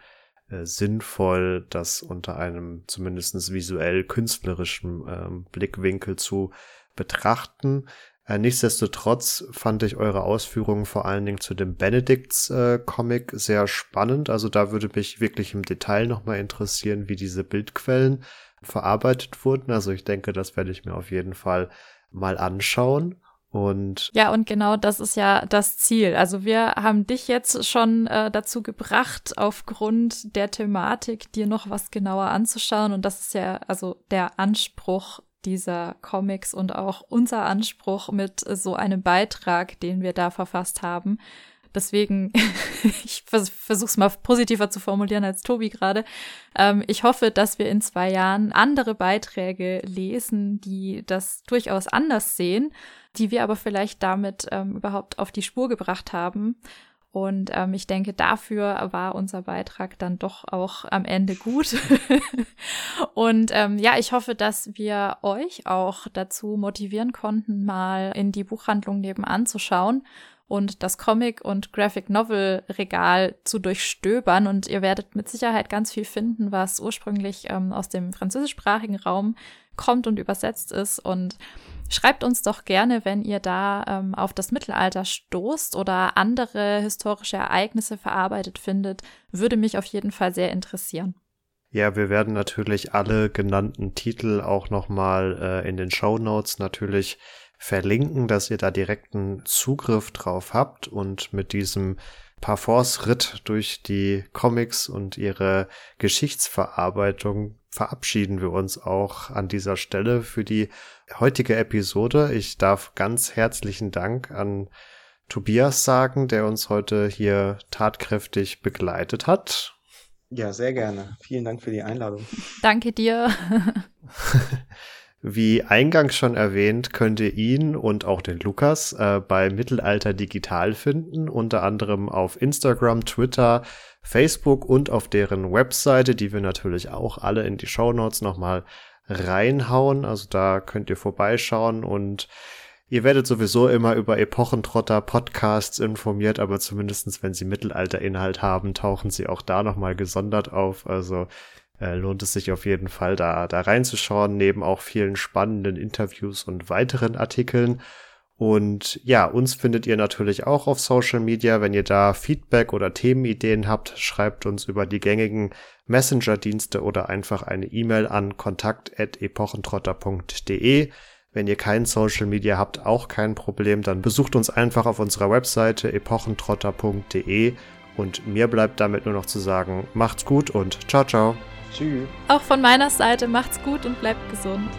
äh, sinnvoll, das unter einem zumindest visuell künstlerischen ähm, Blickwinkel zu betrachten. Äh, nichtsdestotrotz fand ich eure Ausführungen vor allen Dingen zu dem Benedicts-Comic äh, sehr spannend. Also da würde mich wirklich im Detail nochmal interessieren, wie diese Bildquellen verarbeitet wurden. Also ich denke, das werde ich mir auf jeden Fall mal anschauen. Und ja, und genau das ist ja das Ziel. Also wir haben dich jetzt schon äh, dazu gebracht, aufgrund der Thematik dir noch was genauer anzuschauen. Und das ist ja also der Anspruch dieser Comics und auch unser Anspruch mit so einem Beitrag, den wir da verfasst haben. Deswegen, ich vers versuche es mal positiver zu formulieren als Tobi gerade. Ähm, ich hoffe, dass wir in zwei Jahren andere Beiträge lesen, die das durchaus anders sehen, die wir aber vielleicht damit ähm, überhaupt auf die Spur gebracht haben. Und ähm, ich denke, dafür war unser Beitrag dann doch auch am Ende gut. und ähm, ja, ich hoffe, dass wir euch auch dazu motivieren konnten, mal in die Buchhandlung nebenan zu schauen und das Comic- und Graphic Novel-Regal zu durchstöbern. Und ihr werdet mit Sicherheit ganz viel finden, was ursprünglich ähm, aus dem französischsprachigen Raum kommt und übersetzt ist. Und Schreibt uns doch gerne, wenn ihr da ähm, auf das Mittelalter stoßt oder andere historische Ereignisse verarbeitet findet. Würde mich auf jeden Fall sehr interessieren. Ja, wir werden natürlich alle genannten Titel auch nochmal äh, in den Show Notes natürlich verlinken, dass ihr da direkten Zugriff drauf habt und mit diesem Parforce-Ritt durch die Comics und ihre Geschichtsverarbeitung verabschieden wir uns auch an dieser Stelle für die heutige Episode. Ich darf ganz herzlichen Dank an Tobias sagen, der uns heute hier tatkräftig begleitet hat. Ja, sehr gerne. Vielen Dank für die Einladung. Danke dir. Wie eingangs schon erwähnt, könnt ihr ihn und auch den Lukas äh, bei Mittelalter Digital finden, unter anderem auf Instagram, Twitter, Facebook und auf deren Webseite, die wir natürlich auch alle in die Show Notes nochmal reinhauen. Also da könnt ihr vorbeischauen und Ihr werdet sowieso immer über Epochentrotter Podcasts informiert, aber zumindestens wenn sie Mittelalterinhalt haben, tauchen sie auch da nochmal gesondert auf. Also äh, lohnt es sich auf jeden Fall da, da reinzuschauen, neben auch vielen spannenden Interviews und weiteren Artikeln. Und ja, uns findet ihr natürlich auch auf Social Media. Wenn ihr da Feedback oder Themenideen habt, schreibt uns über die gängigen Messenger-Dienste oder einfach eine E-Mail an kontakt.epochentrotter.de. Wenn ihr kein Social Media habt, auch kein Problem, dann besucht uns einfach auf unserer Webseite epochentrotter.de und mir bleibt damit nur noch zu sagen, macht's gut und ciao, ciao. Tschüss. Auch von meiner Seite macht's gut und bleibt gesund.